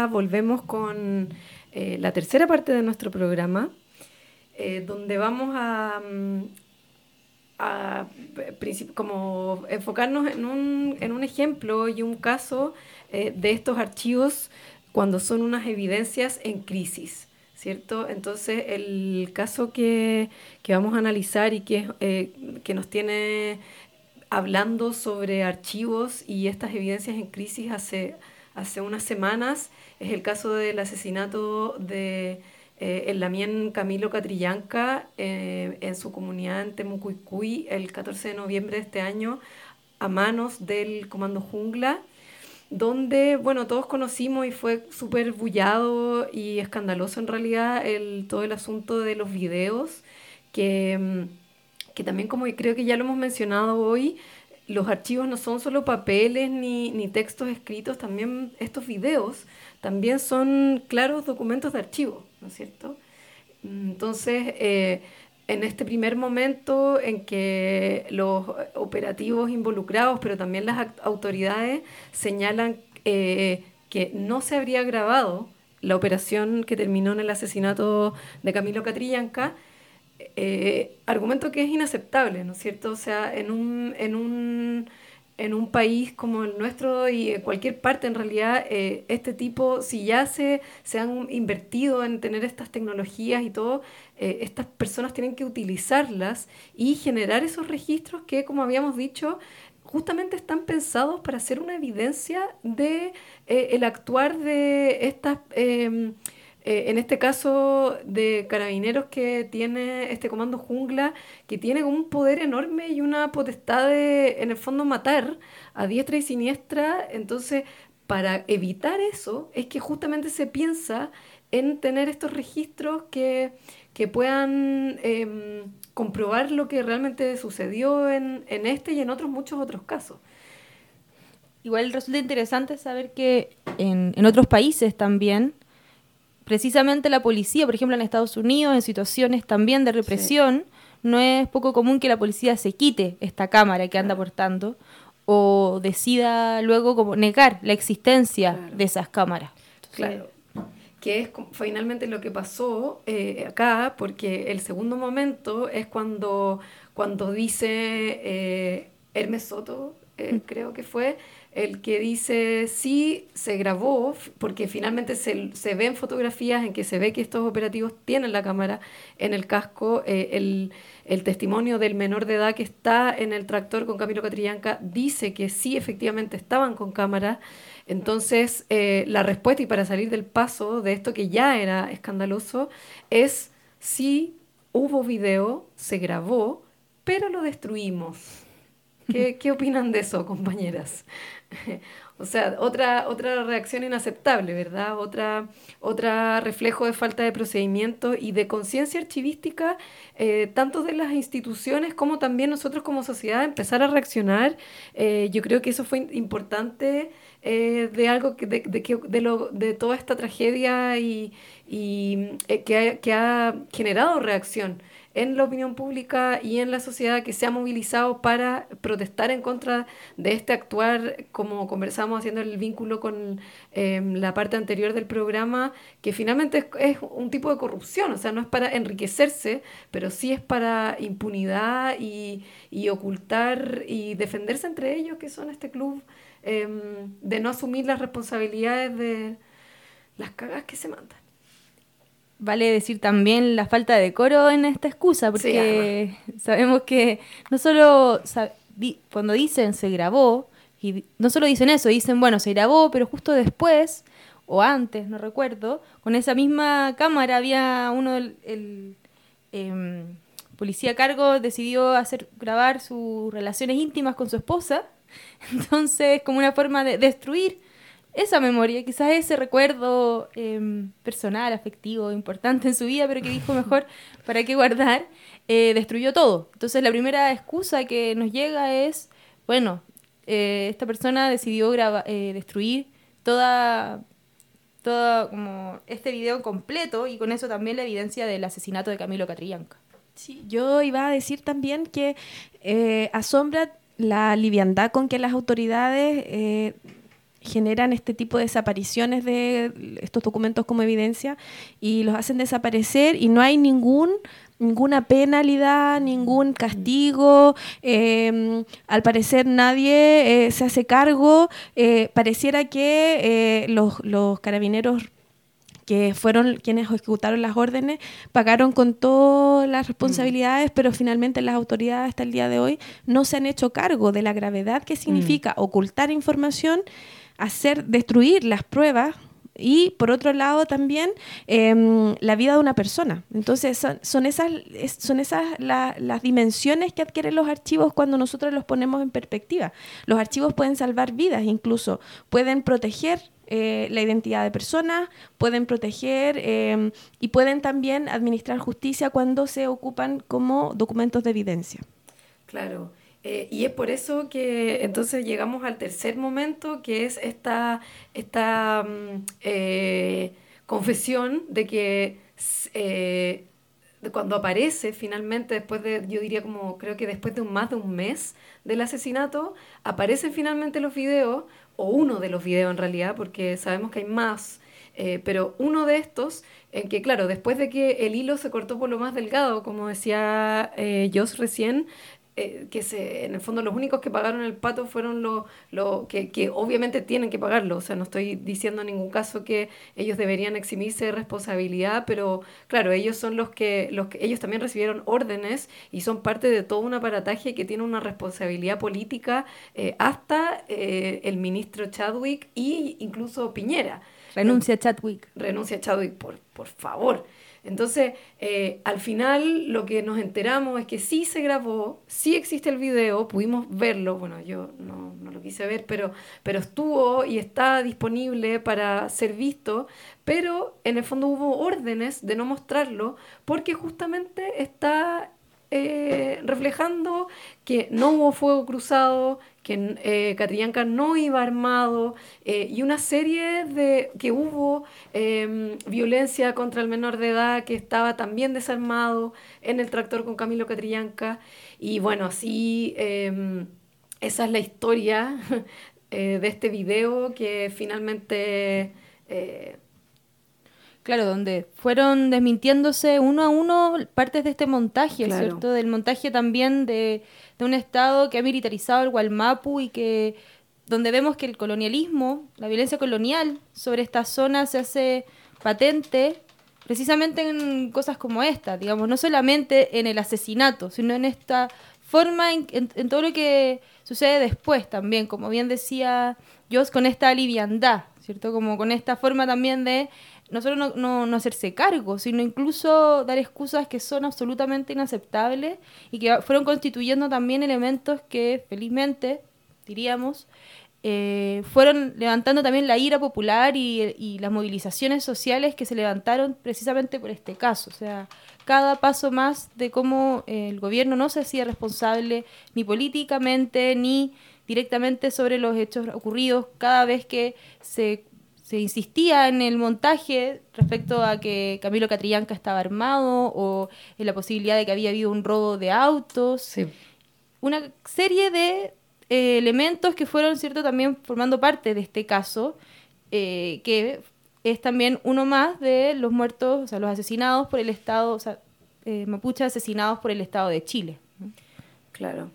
Volvemos con eh, la tercera parte de nuestro programa, eh, donde vamos a, mm, como enfocarnos en un, en un ejemplo y un caso eh, de estos archivos cuando son unas evidencias en crisis, ¿cierto? Entonces, el caso que, que vamos a analizar y que, que nos tiene hablando sobre archivos y estas evidencias en crisis hace, hace unas semanas es el caso del asesinato de eh, el Lamien Camilo Catrillanca eh, en su comunidad en Temucuicuy el 14 de noviembre de este año a manos del Comando Jungla donde, bueno, todos conocimos y fue súper bullado y escandaloso en realidad el, todo el asunto de los videos, que, mm, que también como creo que ya lo hemos mencionado hoy, los archivos no son solo papeles ni, ni textos escritos, también estos videos también son claros documentos de archivo, ¿no es cierto? Entonces, eh, en este primer momento en que los operativos involucrados, pero también las autoridades señalan eh, que no se habría grabado la operación que terminó en el asesinato de Camilo Catrillanca, eh, argumento que es inaceptable, ¿no es cierto? O sea, en un, en un, en un país como el nuestro y en cualquier parte en realidad, eh, este tipo, si ya se, se han invertido en tener estas tecnologías y todo, eh, estas personas tienen que utilizarlas y generar esos registros que, como habíamos dicho, justamente están pensados para ser una evidencia de el actuar de estas em, eh, en este caso de carabineros que tiene este comando jungla, que tiene un poder enorme y una potestad de, en el fondo, matar a diestra y siniestra. Entonces, para evitar eso, es que justamente se piensa en tener estos registros que, que puedan em, comprobar lo que realmente sucedió en, en este y en otros muchos otros casos. Igual resulta interesante saber que en, en otros países también, precisamente la policía, por ejemplo en Estados Unidos, en situaciones también de represión, no es poco común que la policía se quite esta cámara que anda portando o decida luego como negar la existencia Claro. de esas cámaras. Claro. Que es finalmente lo que pasó eh, acá, porque el segundo momento es cuando, cuando dice eh, Hermes Soto, eh, creo que fue, el que dice sí se grabó, porque finalmente se, se ven fotografías en que se ve que estos operativos tienen la cámara en el casco. eh, el, el testimonio del menor de edad que está en el tractor con Camilo Catrillanca dice que sí, efectivamente estaban con cámara. Entonces, eh, la respuesta, y para salir del paso de esto que ya era escandaloso, es sí hubo video, se grabó, pero lo destruimos. ¿Qué, qué opinan de eso, compañeras? O sea, otra, otra reacción inaceptable, ¿verdad? Otra, otra reflejo de falta de procedimiento y de conciencia archivística, eh, tanto de las instituciones como también nosotros como sociedad, empezar a reaccionar. Eh, yo creo que eso fue importante eh, de algo que, de, de, que- de, lo, de toda esta tragedia y, y, eh, que, ha, que ha generado reacción en la opinión pública y en la sociedad que se ha movilizado para protestar en contra de este actuar, como conversamos haciendo el vínculo con eh, la parte anterior del programa, que finalmente es, un tipo de corrupción, o sea, no es para enriquecerse, pero sí es para impunidad y, y ocultar y defenderse entre ellos, que son este club, eh, de no asumir las responsabilidades de las cagas que se mandan. Vale decir también la falta de decoro en esta excusa, porque sabemos que no solo di- cuando dicen se grabó, y no solo dicen eso, dicen, bueno, se grabó, pero justo después, o antes, no recuerdo, con esa misma cámara había uno, el, el, em, policía a cargo decidió hacer grabar sus relaciones íntimas con su esposa, entonces como una forma de destruir esa memoria, quizás ese recuerdo em, personal, afectivo, importante en su vida, pero que dijo mejor, ¿para qué guardar? Eh, destruyó todo. Entonces la primera excusa que nos llega es, bueno, eh, esta persona decidió eh, destruir toda, toda como este video completo y con eso también la evidencia del asesinato de Camilo Catrillanca. Sí, yo iba a decir también que asombra la liviandad con que las autoridades generan este tipo de desapariciones de estos documentos como evidencia y los hacen desaparecer y no hay ningún ninguna penalidad, ningún castigo, eh, al parecer nadie eh, se hace cargo, eh, pareciera que eh, los, los carabineros que fueron quienes ejecutaron las órdenes, pagaron con todas las responsabilidades, pero finalmente las autoridades hasta el día de hoy no se han hecho cargo de la gravedad que significa ocultar información, hacer destruir las pruebas y por otro lado también em, la vida de una persona. Entonces son, esas, es- son esas la- las dimensiones que adquieren los archivos cuando nosotros los ponemos en perspectiva. Los archivos pueden salvar vidas, incluso pueden proteger eh, la identidad de personas, pueden proteger em, y pueden también administrar justicia cuando se ocupan como documentos de evidencia. Claro. Eh, y es por eso que entonces llegamos al tercer momento, que es esta, esta mm, eh, confesión de que eh, cuando aparece finalmente, después de, yo diría como, creo que después de un, más de un mes del asesinato, aparecen finalmente los videos, o uno de los videos en realidad, porque sabemos que hay más, pero uno de estos, en que claro, después de que el hilo se cortó por lo más delgado, como decía eh, Joss recién, eh, que se, en el fondo los únicos que pagaron el pato fueron los lo, que, que obviamente tienen que pagarlo, o sea, no estoy diciendo en ningún caso que ellos deberían eximirse de responsabilidad, pero claro, ellos son los que, los que ellos también recibieron órdenes y son parte de todo un aparataje que tiene una responsabilidad política eh, hasta eh, el ministro Chadwick e incluso Piñera. Renuncia Chadwick. Renuncia Chadwick, por, por favor. Entonces, eh, al final lo que nos enteramos es que sí se grabó, sí existe el video, pudimos verlo, bueno, yo no, no lo quise ver, pero, pero estuvo y está disponible para ser visto, pero en el fondo hubo órdenes de no mostrarlo porque justamente está eh, reflejando que no hubo fuego cruzado, que eh, Catrillanca no iba armado eh, y una serie de que hubo eh, violencia contra el menor de edad que estaba también desarmado en el tractor con Camilo Catrillanca y bueno, así eh, esa es la historia eh, de este video que finalmente... eh, Claro, donde fueron desmintiéndose uno a uno partes de este montaje, Claro. ¿cierto? Del montaje también de, de un Estado que ha militarizado el Gualmapu y que donde vemos que el colonialismo, la violencia colonial sobre esta zona se hace patente precisamente en cosas como esta, digamos, no solamente en el asesinato, sino en esta forma, en, todo lo que sucede después también, como bien decía Joss, con esta liviandad, ¿cierto? Como con esta forma también de no solo no, hacerse cargo, sino incluso dar excusas que son absolutamente inaceptables y que fueron constituyendo también elementos que felizmente, diríamos, eh, fueron levantando también la ira popular y, y las movilizaciones sociales que se levantaron precisamente por este caso. O sea, cada paso más de cómo eh, el gobierno no se hacía responsable ni políticamente ni directamente sobre los hechos ocurridos cada vez que se, se insistía en el montaje respecto a que Camilo Catrillanca estaba armado o en la posibilidad de que había habido un robo de autos sí. una serie de eh, elementos que fueron, ¿cierto?, también formando parte de este caso, eh, que es también uno más de los muertos, o sea, los asesinados por el Estado, o sea, eh, mapuches asesinados por el Estado de Chile. Claro.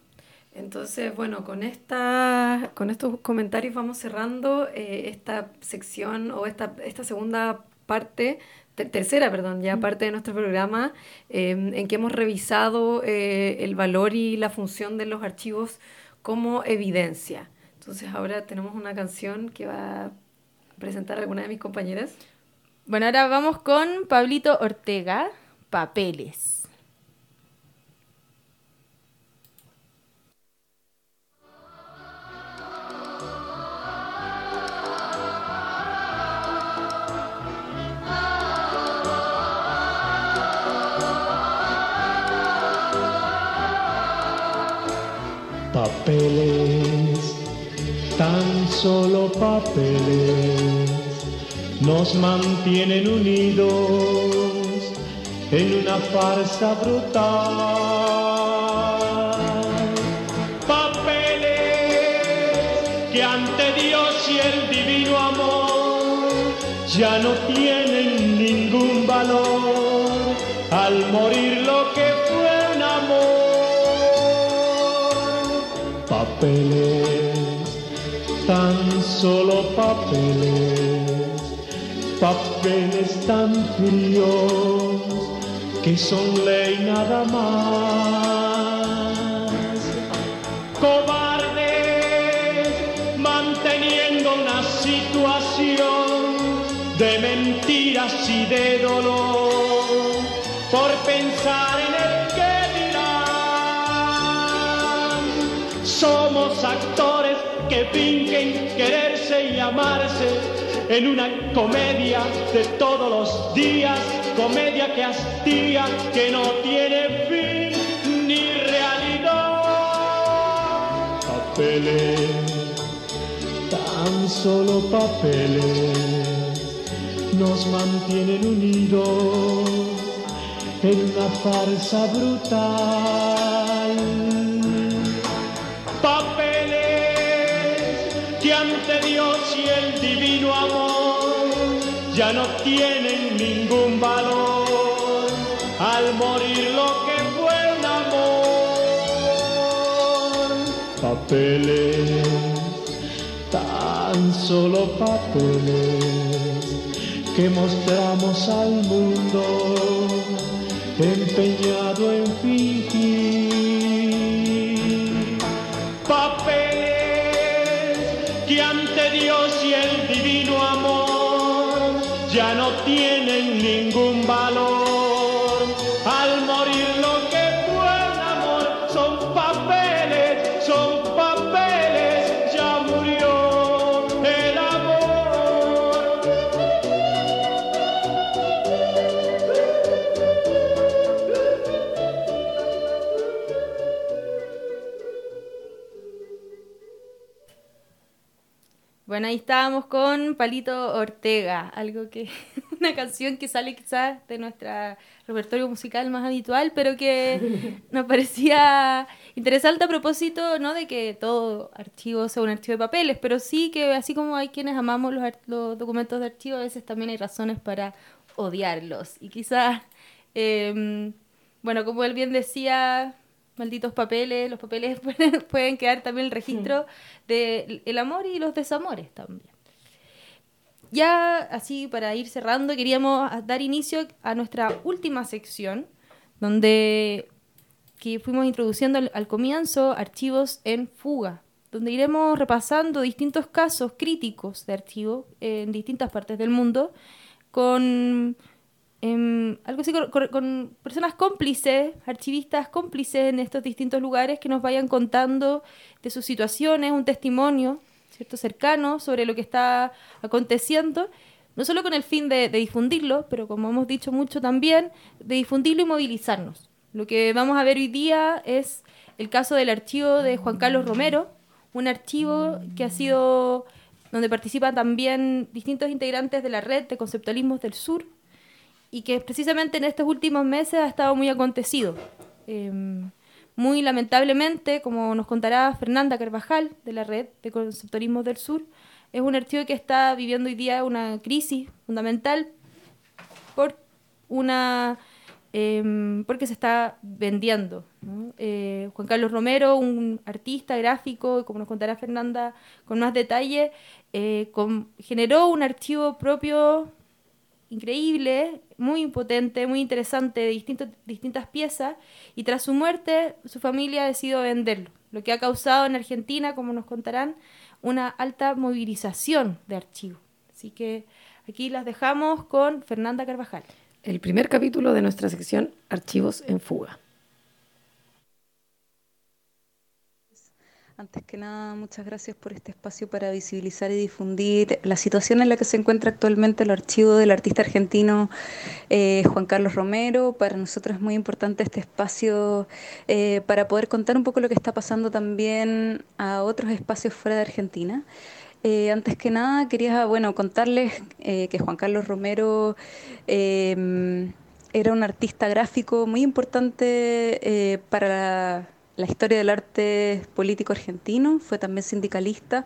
Entonces, bueno, con, esta, con estos comentarios vamos cerrando eh, esta sección o esta, esta segunda parte, ter- tercera, perdón, ya parte de nuestro programa, eh, en que hemos revisado eh, el valor y la función de los archivos como evidencia. Entonces, ahora tenemos una canción que va a presentar alguna de mis compañeras. Bueno, ahora vamos con Pablito Ortega, Papeles. Papeles, tan solo papeles, nos mantienen unidos en una farsa brutal. Papeles que ante Dios y el divino amor ya no tienen ningún valor al morir Papeles, tan solo papeles, papeles tan fríos que son ley nada más. Cobardes manteniendo una situación de mentiras y de dolor que fingen quererse y amarse en una comedia de todos los días, comedia que hastía, que no tiene fin ni realidad. Papeles, tan solo papeles, nos mantienen unidos en una farsa brutal. Tienen ningún valor al morir lo que fue un amor. Papeles, tan solo papeles que mostramos al mundo empeñado en fingir. Bueno, ahí estábamos con Palito Ortega, algo que una canción que sale quizás de nuestro repertorio musical más habitual, pero que nos parecía interesante a propósito, no de que todo archivo sea un archivo de papeles, pero sí que así como hay quienes amamos los, los documentos de archivo, a veces también hay razones para odiarlos. Y quizás, em, bueno, como él bien decía, malditos papeles, los papeles pueden, pueden quedar también el registro del el amor y los desamores también. Ya así para ir cerrando, queríamos dar inicio a nuestra última sección, donde que fuimos introduciendo al, al comienzo archivos en fuga, donde iremos repasando distintos casos críticos de archivo en distintas partes del mundo, con em, algo así con, con- con personas cómplices, archivistas cómplices en estos distintos lugares que nos vayan contando de sus situaciones, un testimonio cierto cercano sobre lo que está aconteciendo, no solo con el fin de, de difundirlo, pero como hemos dicho mucho también, de difundirlo y movilizarnos. Lo que vamos a ver hoy día es el caso del archivo de Juan Carlos Romero, un archivo que ha sido donde participan también distintos integrantes de la red de conceptualismos del sur y que precisamente en estos últimos meses ha estado muy acontecido. Em, muy lamentablemente, como nos contará Fernanda Carvajal de la red de conceptualismos del sur, es un archivo que está viviendo hoy día una crisis fundamental por una em, porque se está vendiendo. Eh, Juan Carlos Romero, un artista gráfico, como nos contará Fernanda con más detalle, eh, generó un archivo propio increíble, muy potente, muy interesante, de distintos- distintas piezas, y tras su muerte su familia decidió venderlo, lo que ha causado en Argentina, como nos contarán, una alta movilización de archivos. Así que aquí las dejamos con Fernanda Carvajal. El primer capítulo de nuestra sección Archivos en fuga. Antes que nada, muchas gracias por este espacio para visibilizar y difundir la situación en la que se encuentra actualmente el archivo del artista argentino eh, Juan Carlos Romero. Para nosotros es muy importante este espacio eh, para poder contar un poco lo que está pasando también a otros espacios fuera de Argentina. Eh, antes que nada, quería bueno, contarles que Juan Carlos Romero eh, era un artista gráfico muy importante para la, historia del arte político argentino, fue también sindicalista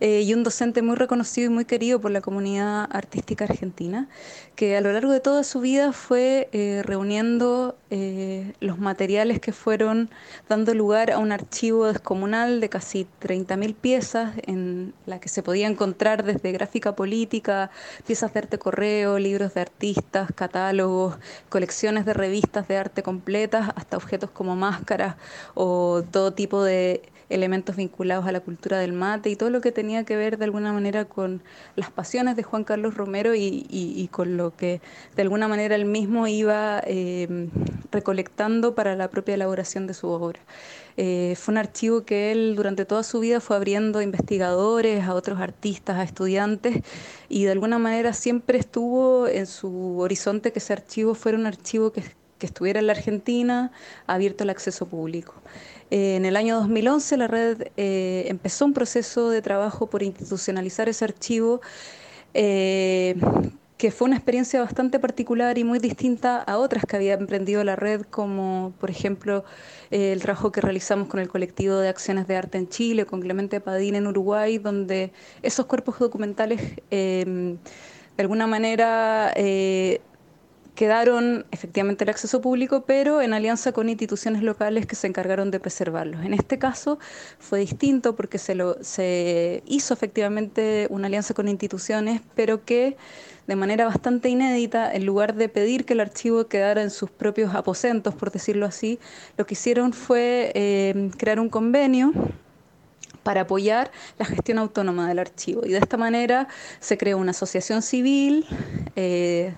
eh, y un docente muy reconocido y muy querido por la comunidad artística argentina, que a lo largo de toda su vida fue eh, reuniendo eh, los materiales que fueron dando lugar a un archivo descomunal de casi 30.000 piezas en la que se podía encontrar desde gráfica política, piezas de arte correo, libros de artistas, catálogos, colecciones de revistas de arte completas, hasta objetos como máscaras o todo tipo de elementos vinculados a la cultura del mate y todo lo que tenía que ver de alguna manera con las pasiones de Juan Carlos Romero y, con lo que de alguna manera él mismo iba eh, recolectando para la propia elaboración de su obra. Eh, fue un archivo que él durante toda su vida fue abriendo a investigadores, a otros artistas, a estudiantes y de alguna manera siempre estuvo en su horizonte que ese archivo fuera un archivo que, que estuviera en la Argentina, abierto al acceso público. Eh, en el año 2011 la red eh, empezó un proceso de trabajo por institucionalizar ese archivo, eh, que fue una experiencia bastante particular y muy distinta a otras que había emprendido la red, como por ejemplo eh, el trabajo que realizamos con el colectivo de acciones de arte en Chile, con Clemente Padín en Uruguay, donde esos cuerpos documentales de alguna manera quedaron efectivamente el acceso público, pero en alianza con instituciones locales que se encargaron de preservarlos. En este caso fue distinto porque se, lo, se hizo efectivamente una alianza con instituciones, pero que de manera bastante inédita, en lugar de pedir que el archivo quedara en sus propios aposentos, por decirlo así, lo que hicieron fue eh, crear un convenio para apoyar la gestión autónoma del archivo. Y de esta manera se creó una asociación civil eh,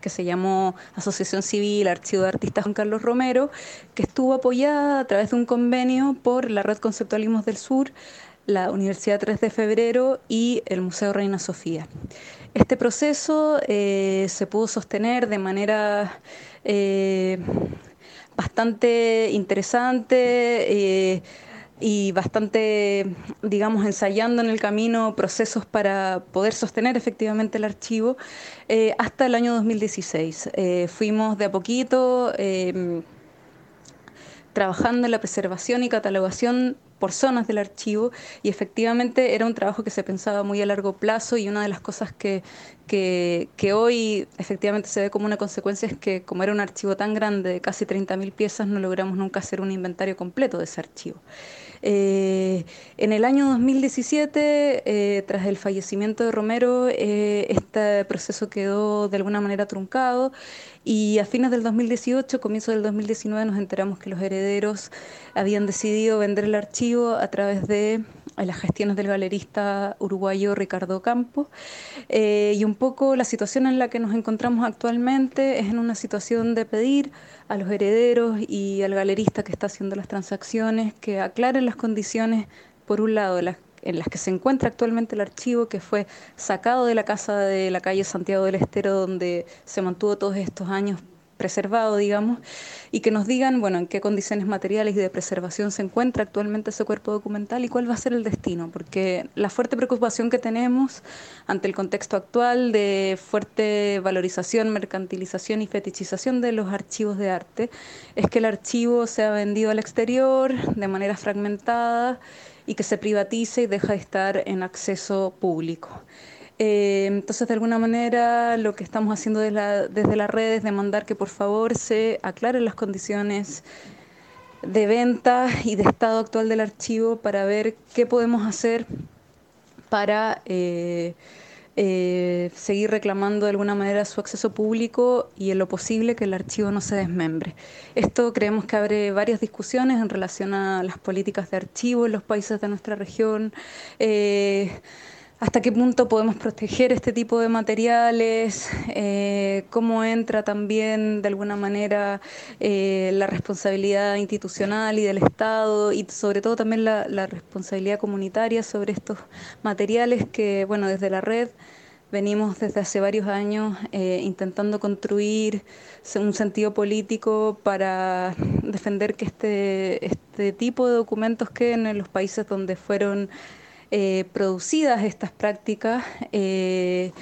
que se llamó Asociación Civil Archivo de Artistas Juan Carlos Romero, que estuvo apoyada a través de un convenio por la Red Conceptualismos del Sur, la Universidad 3 de Febrero y el Museo Reina Sofía. Este proceso eh, se pudo sostener de manera eh, bastante interesante. eh, y bastante, digamos, ensayando en el camino procesos para poder sostener efectivamente el archivo eh, hasta el año 2016. Eh, fuimos de a poquito eh, trabajando en la preservación y catalogación por zonas del archivo y efectivamente era un trabajo que se pensaba muy a largo plazo y una de las cosas que, que, que hoy efectivamente se ve como una consecuencia es que como era un archivo tan grande de casi 30.000 piezas no logramos nunca hacer un inventario completo de ese archivo. Eh, en el año 2017, eh, tras el fallecimiento de Romero, eh, este proceso quedó de alguna manera truncado y a fines del 2018, comienzo del 2019, nos enteramos que los herederos habían decidido vender el archivo a través de las gestiones del galerista uruguayo Ricardo Campos. Eh, y un poco la situación en la que nos encontramos actualmente es en una situación de pedir a los herederos y al galerista que está haciendo las transacciones que aclaren las condiciones, por un lado, las en las que se encuentra actualmente el archivo, que fue sacado de la casa de la calle Santiago del Estero, donde se mantuvo todos estos años preservado, digamos, y que nos digan, bueno, en qué condiciones materiales y de preservación se encuentra actualmente ese cuerpo documental y cuál va a ser el destino, porque la fuerte preocupación que tenemos ante el contexto actual de fuerte valorización, mercantilización y fetichización de los archivos de arte es que el archivo sea vendido al exterior de manera fragmentada y que se privatice y deja de estar en acceso público. Eh, entonces, de alguna manera, lo que estamos haciendo desde la, red es demandar que por favor se aclaren las condiciones de venta y de estado actual del archivo para ver qué podemos hacer para eh, eh, seguir reclamando de alguna manera su acceso público y en lo posible que el archivo no se desmembre. Esto creemos que abre varias discusiones en relación a las políticas de archivo en los países de nuestra región. Hasta qué punto podemos proteger este tipo de materiales, eh, cómo entra también de alguna manera eh, la responsabilidad institucional y del Estado y sobre todo también la, responsabilidad comunitaria sobre estos materiales que, bueno, desde la red venimos desde hace varios años eh, intentando construir un sentido político para defender que este, este tipo de documentos queden en los países donde fueron eh, producidas estas prácticas, eh,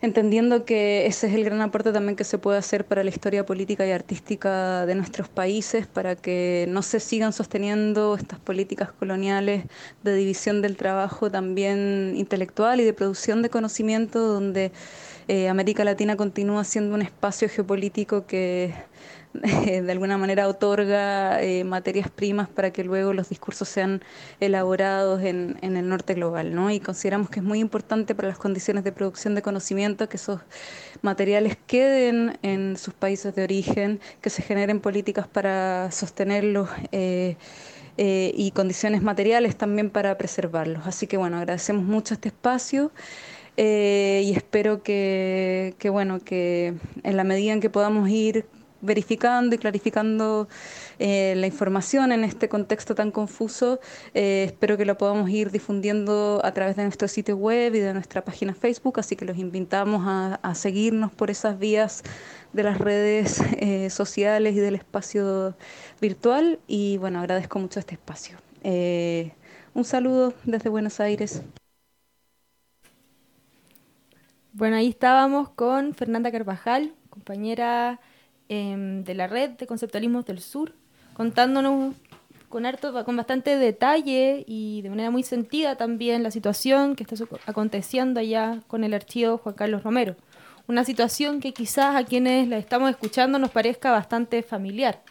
entendiendo que ese es el gran aporte también que se puede hacer para la historia política y artística de nuestros países, para que no se sigan sosteniendo estas políticas coloniales de división del trabajo también intelectual y de producción de conocimiento, donde eh, América Latina continúa siendo un espacio geopolítico que de alguna manera otorga eh, materias primas para que luego los discursos sean elaborados en, en el norte global, ¿no? Y consideramos que es muy importante para las condiciones de producción de conocimiento que esos materiales queden en sus países de origen, que se generen políticas para sostenerlos. eh, eh, y condiciones materiales también para preservarlos. Así que bueno, agradecemos mucho este espacio y espero que, bueno, que en la medida en que podamos ir verificando y clarificando eh, la información en este contexto tan confuso, eh, espero que lo podamos ir difundiendo a través de nuestro sitio web y de nuestra página Facebook, así que los invitamos a, seguirnos por esas vías de las redes eh, sociales y del espacio virtual y bueno, agradezco mucho este espacio. Un saludo desde Buenos Aires. Bueno, ahí estábamos con Fernanda Carvajal, compañera em, de la red de conceptualismos del sur, contándonos con harto, con bastante detalle y de manera muy sentida también la situación que está aconteciendo allá con el archivo Juan Carlos Romero. Una situación que quizás a quienes la estamos escuchando nos parezca bastante familiar.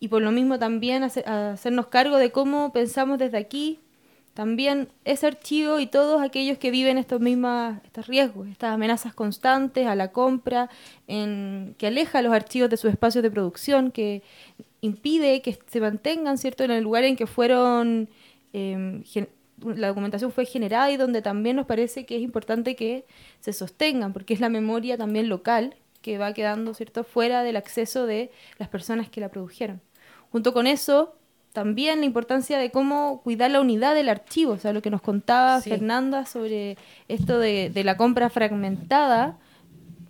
Y por lo mismo también hace- hacernos cargo de cómo pensamos desde aquí también ese archivo y todos aquellos que viven estos mismos estos riesgos, estas amenazas constantes a la compra, que aleja los archivos de sus espacios de producción, que impide que se mantengan cierto en el lugar en que fueron gen- la documentación fue generada y donde también nos parece que es importante que se sostengan, porque es la memoria también local que va quedando cierto fuera del acceso de las personas que la produjeron. Junto con eso, también la importancia de cómo cuidar la unidad del archivo, o sea, lo que nos contaba Sí. Fernanda sobre esto de, de la compra fragmentada,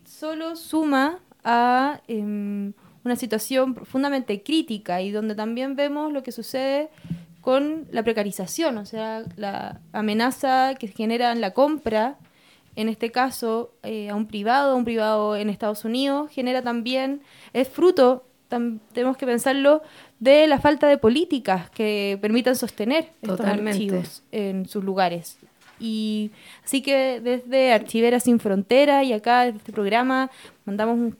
solo suma a em, una situación profundamente crítica y donde también vemos lo que sucede con la precarización, o sea, la amenaza que genera en la compra, en este caso eh, a un privado, a un privado en Estados Unidos, genera también, es fruto, tam- tenemos que pensarlo, de la falta de políticas que permitan sostener estos Totalmente. archivos en sus lugares. Y así que desde Archiveras Sin Frontera y acá desde este programa mandamos un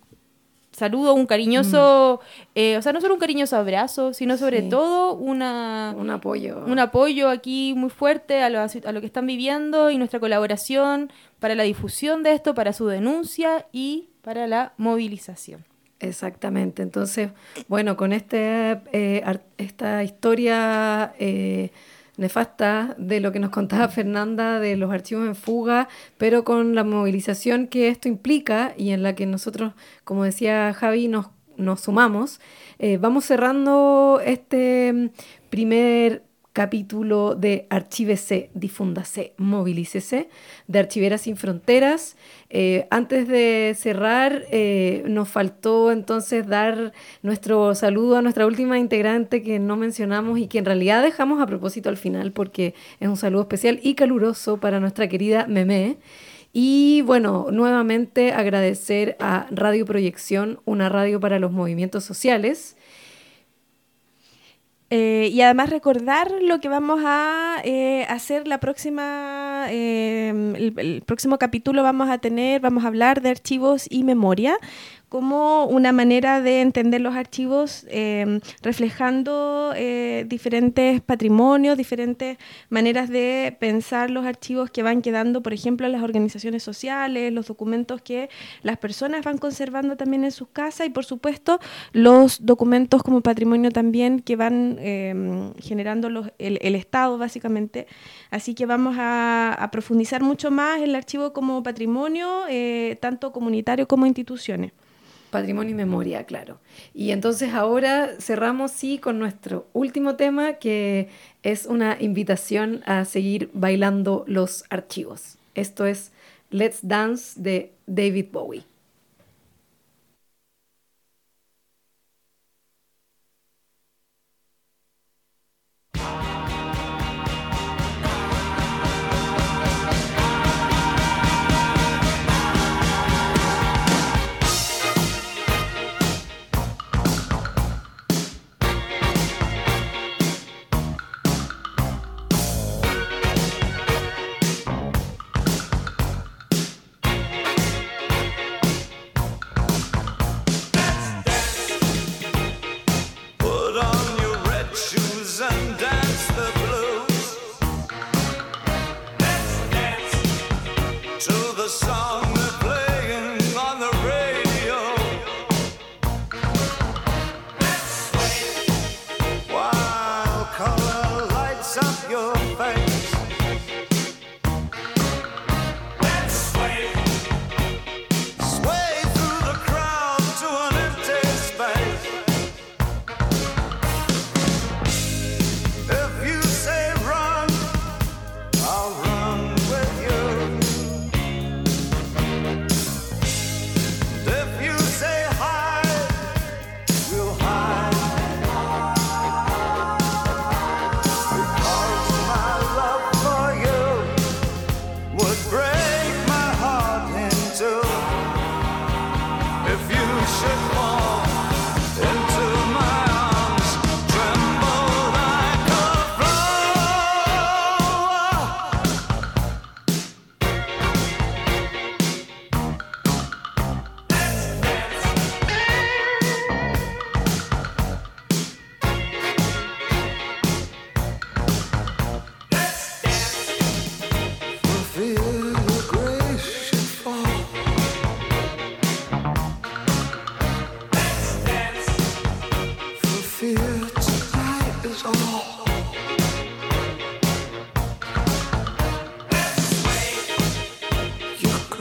saludo, un cariñoso, eh, o sea, no solo un cariñoso abrazo, sino sobre Sí. todo una, Un apoyo. un apoyo aquí muy fuerte a lo, a lo que están viviendo y nuestra colaboración para la difusión de esto, para su denuncia y para la movilización. Exactamente. Entonces, bueno, con este, eh, esta historia eh, nefasta de lo que nos contaba Fernanda de los archivos en fuga, pero con la movilización que esto implica y en la que nosotros, como decía Javi, nos, nos sumamos, eh, vamos cerrando este mm, primer capítulo de Archívese, Difúndase, Movilícese, de Archiveras Sin Fronteras. Eh, antes de cerrar, eh, nos faltó entonces dar nuestro saludo a nuestra última integrante que no mencionamos y que en realidad dejamos a propósito al final porque es un saludo especial y caluroso para nuestra querida Meme. Y bueno, nuevamente agradecer a Radio Proyección, una radio para los movimientos sociales. Eh, y además recordar lo que vamos a eh, hacer la próxima, eh, el, el próximo capítulo vamos a tener, vamos a hablar de archivos y memoria como una manera de entender los archivos eh, reflejando eh, diferentes patrimonios, diferentes maneras de pensar los archivos que van quedando, por ejemplo, en las organizaciones sociales, los documentos que las personas van conservando también en sus casas y, por supuesto, los documentos como patrimonio también que van eh, generando los- el, el Estado, básicamente. Así que vamos a, a profundizar mucho más el archivo como patrimonio, eh, tanto comunitario como instituciones. Patrimonio y memoria, claro. Y entonces ahora cerramos sí con nuestro último tema, que es una invitación a seguir bailando los archivos. Esto es Let's Dance de David Bowie. song.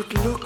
good look.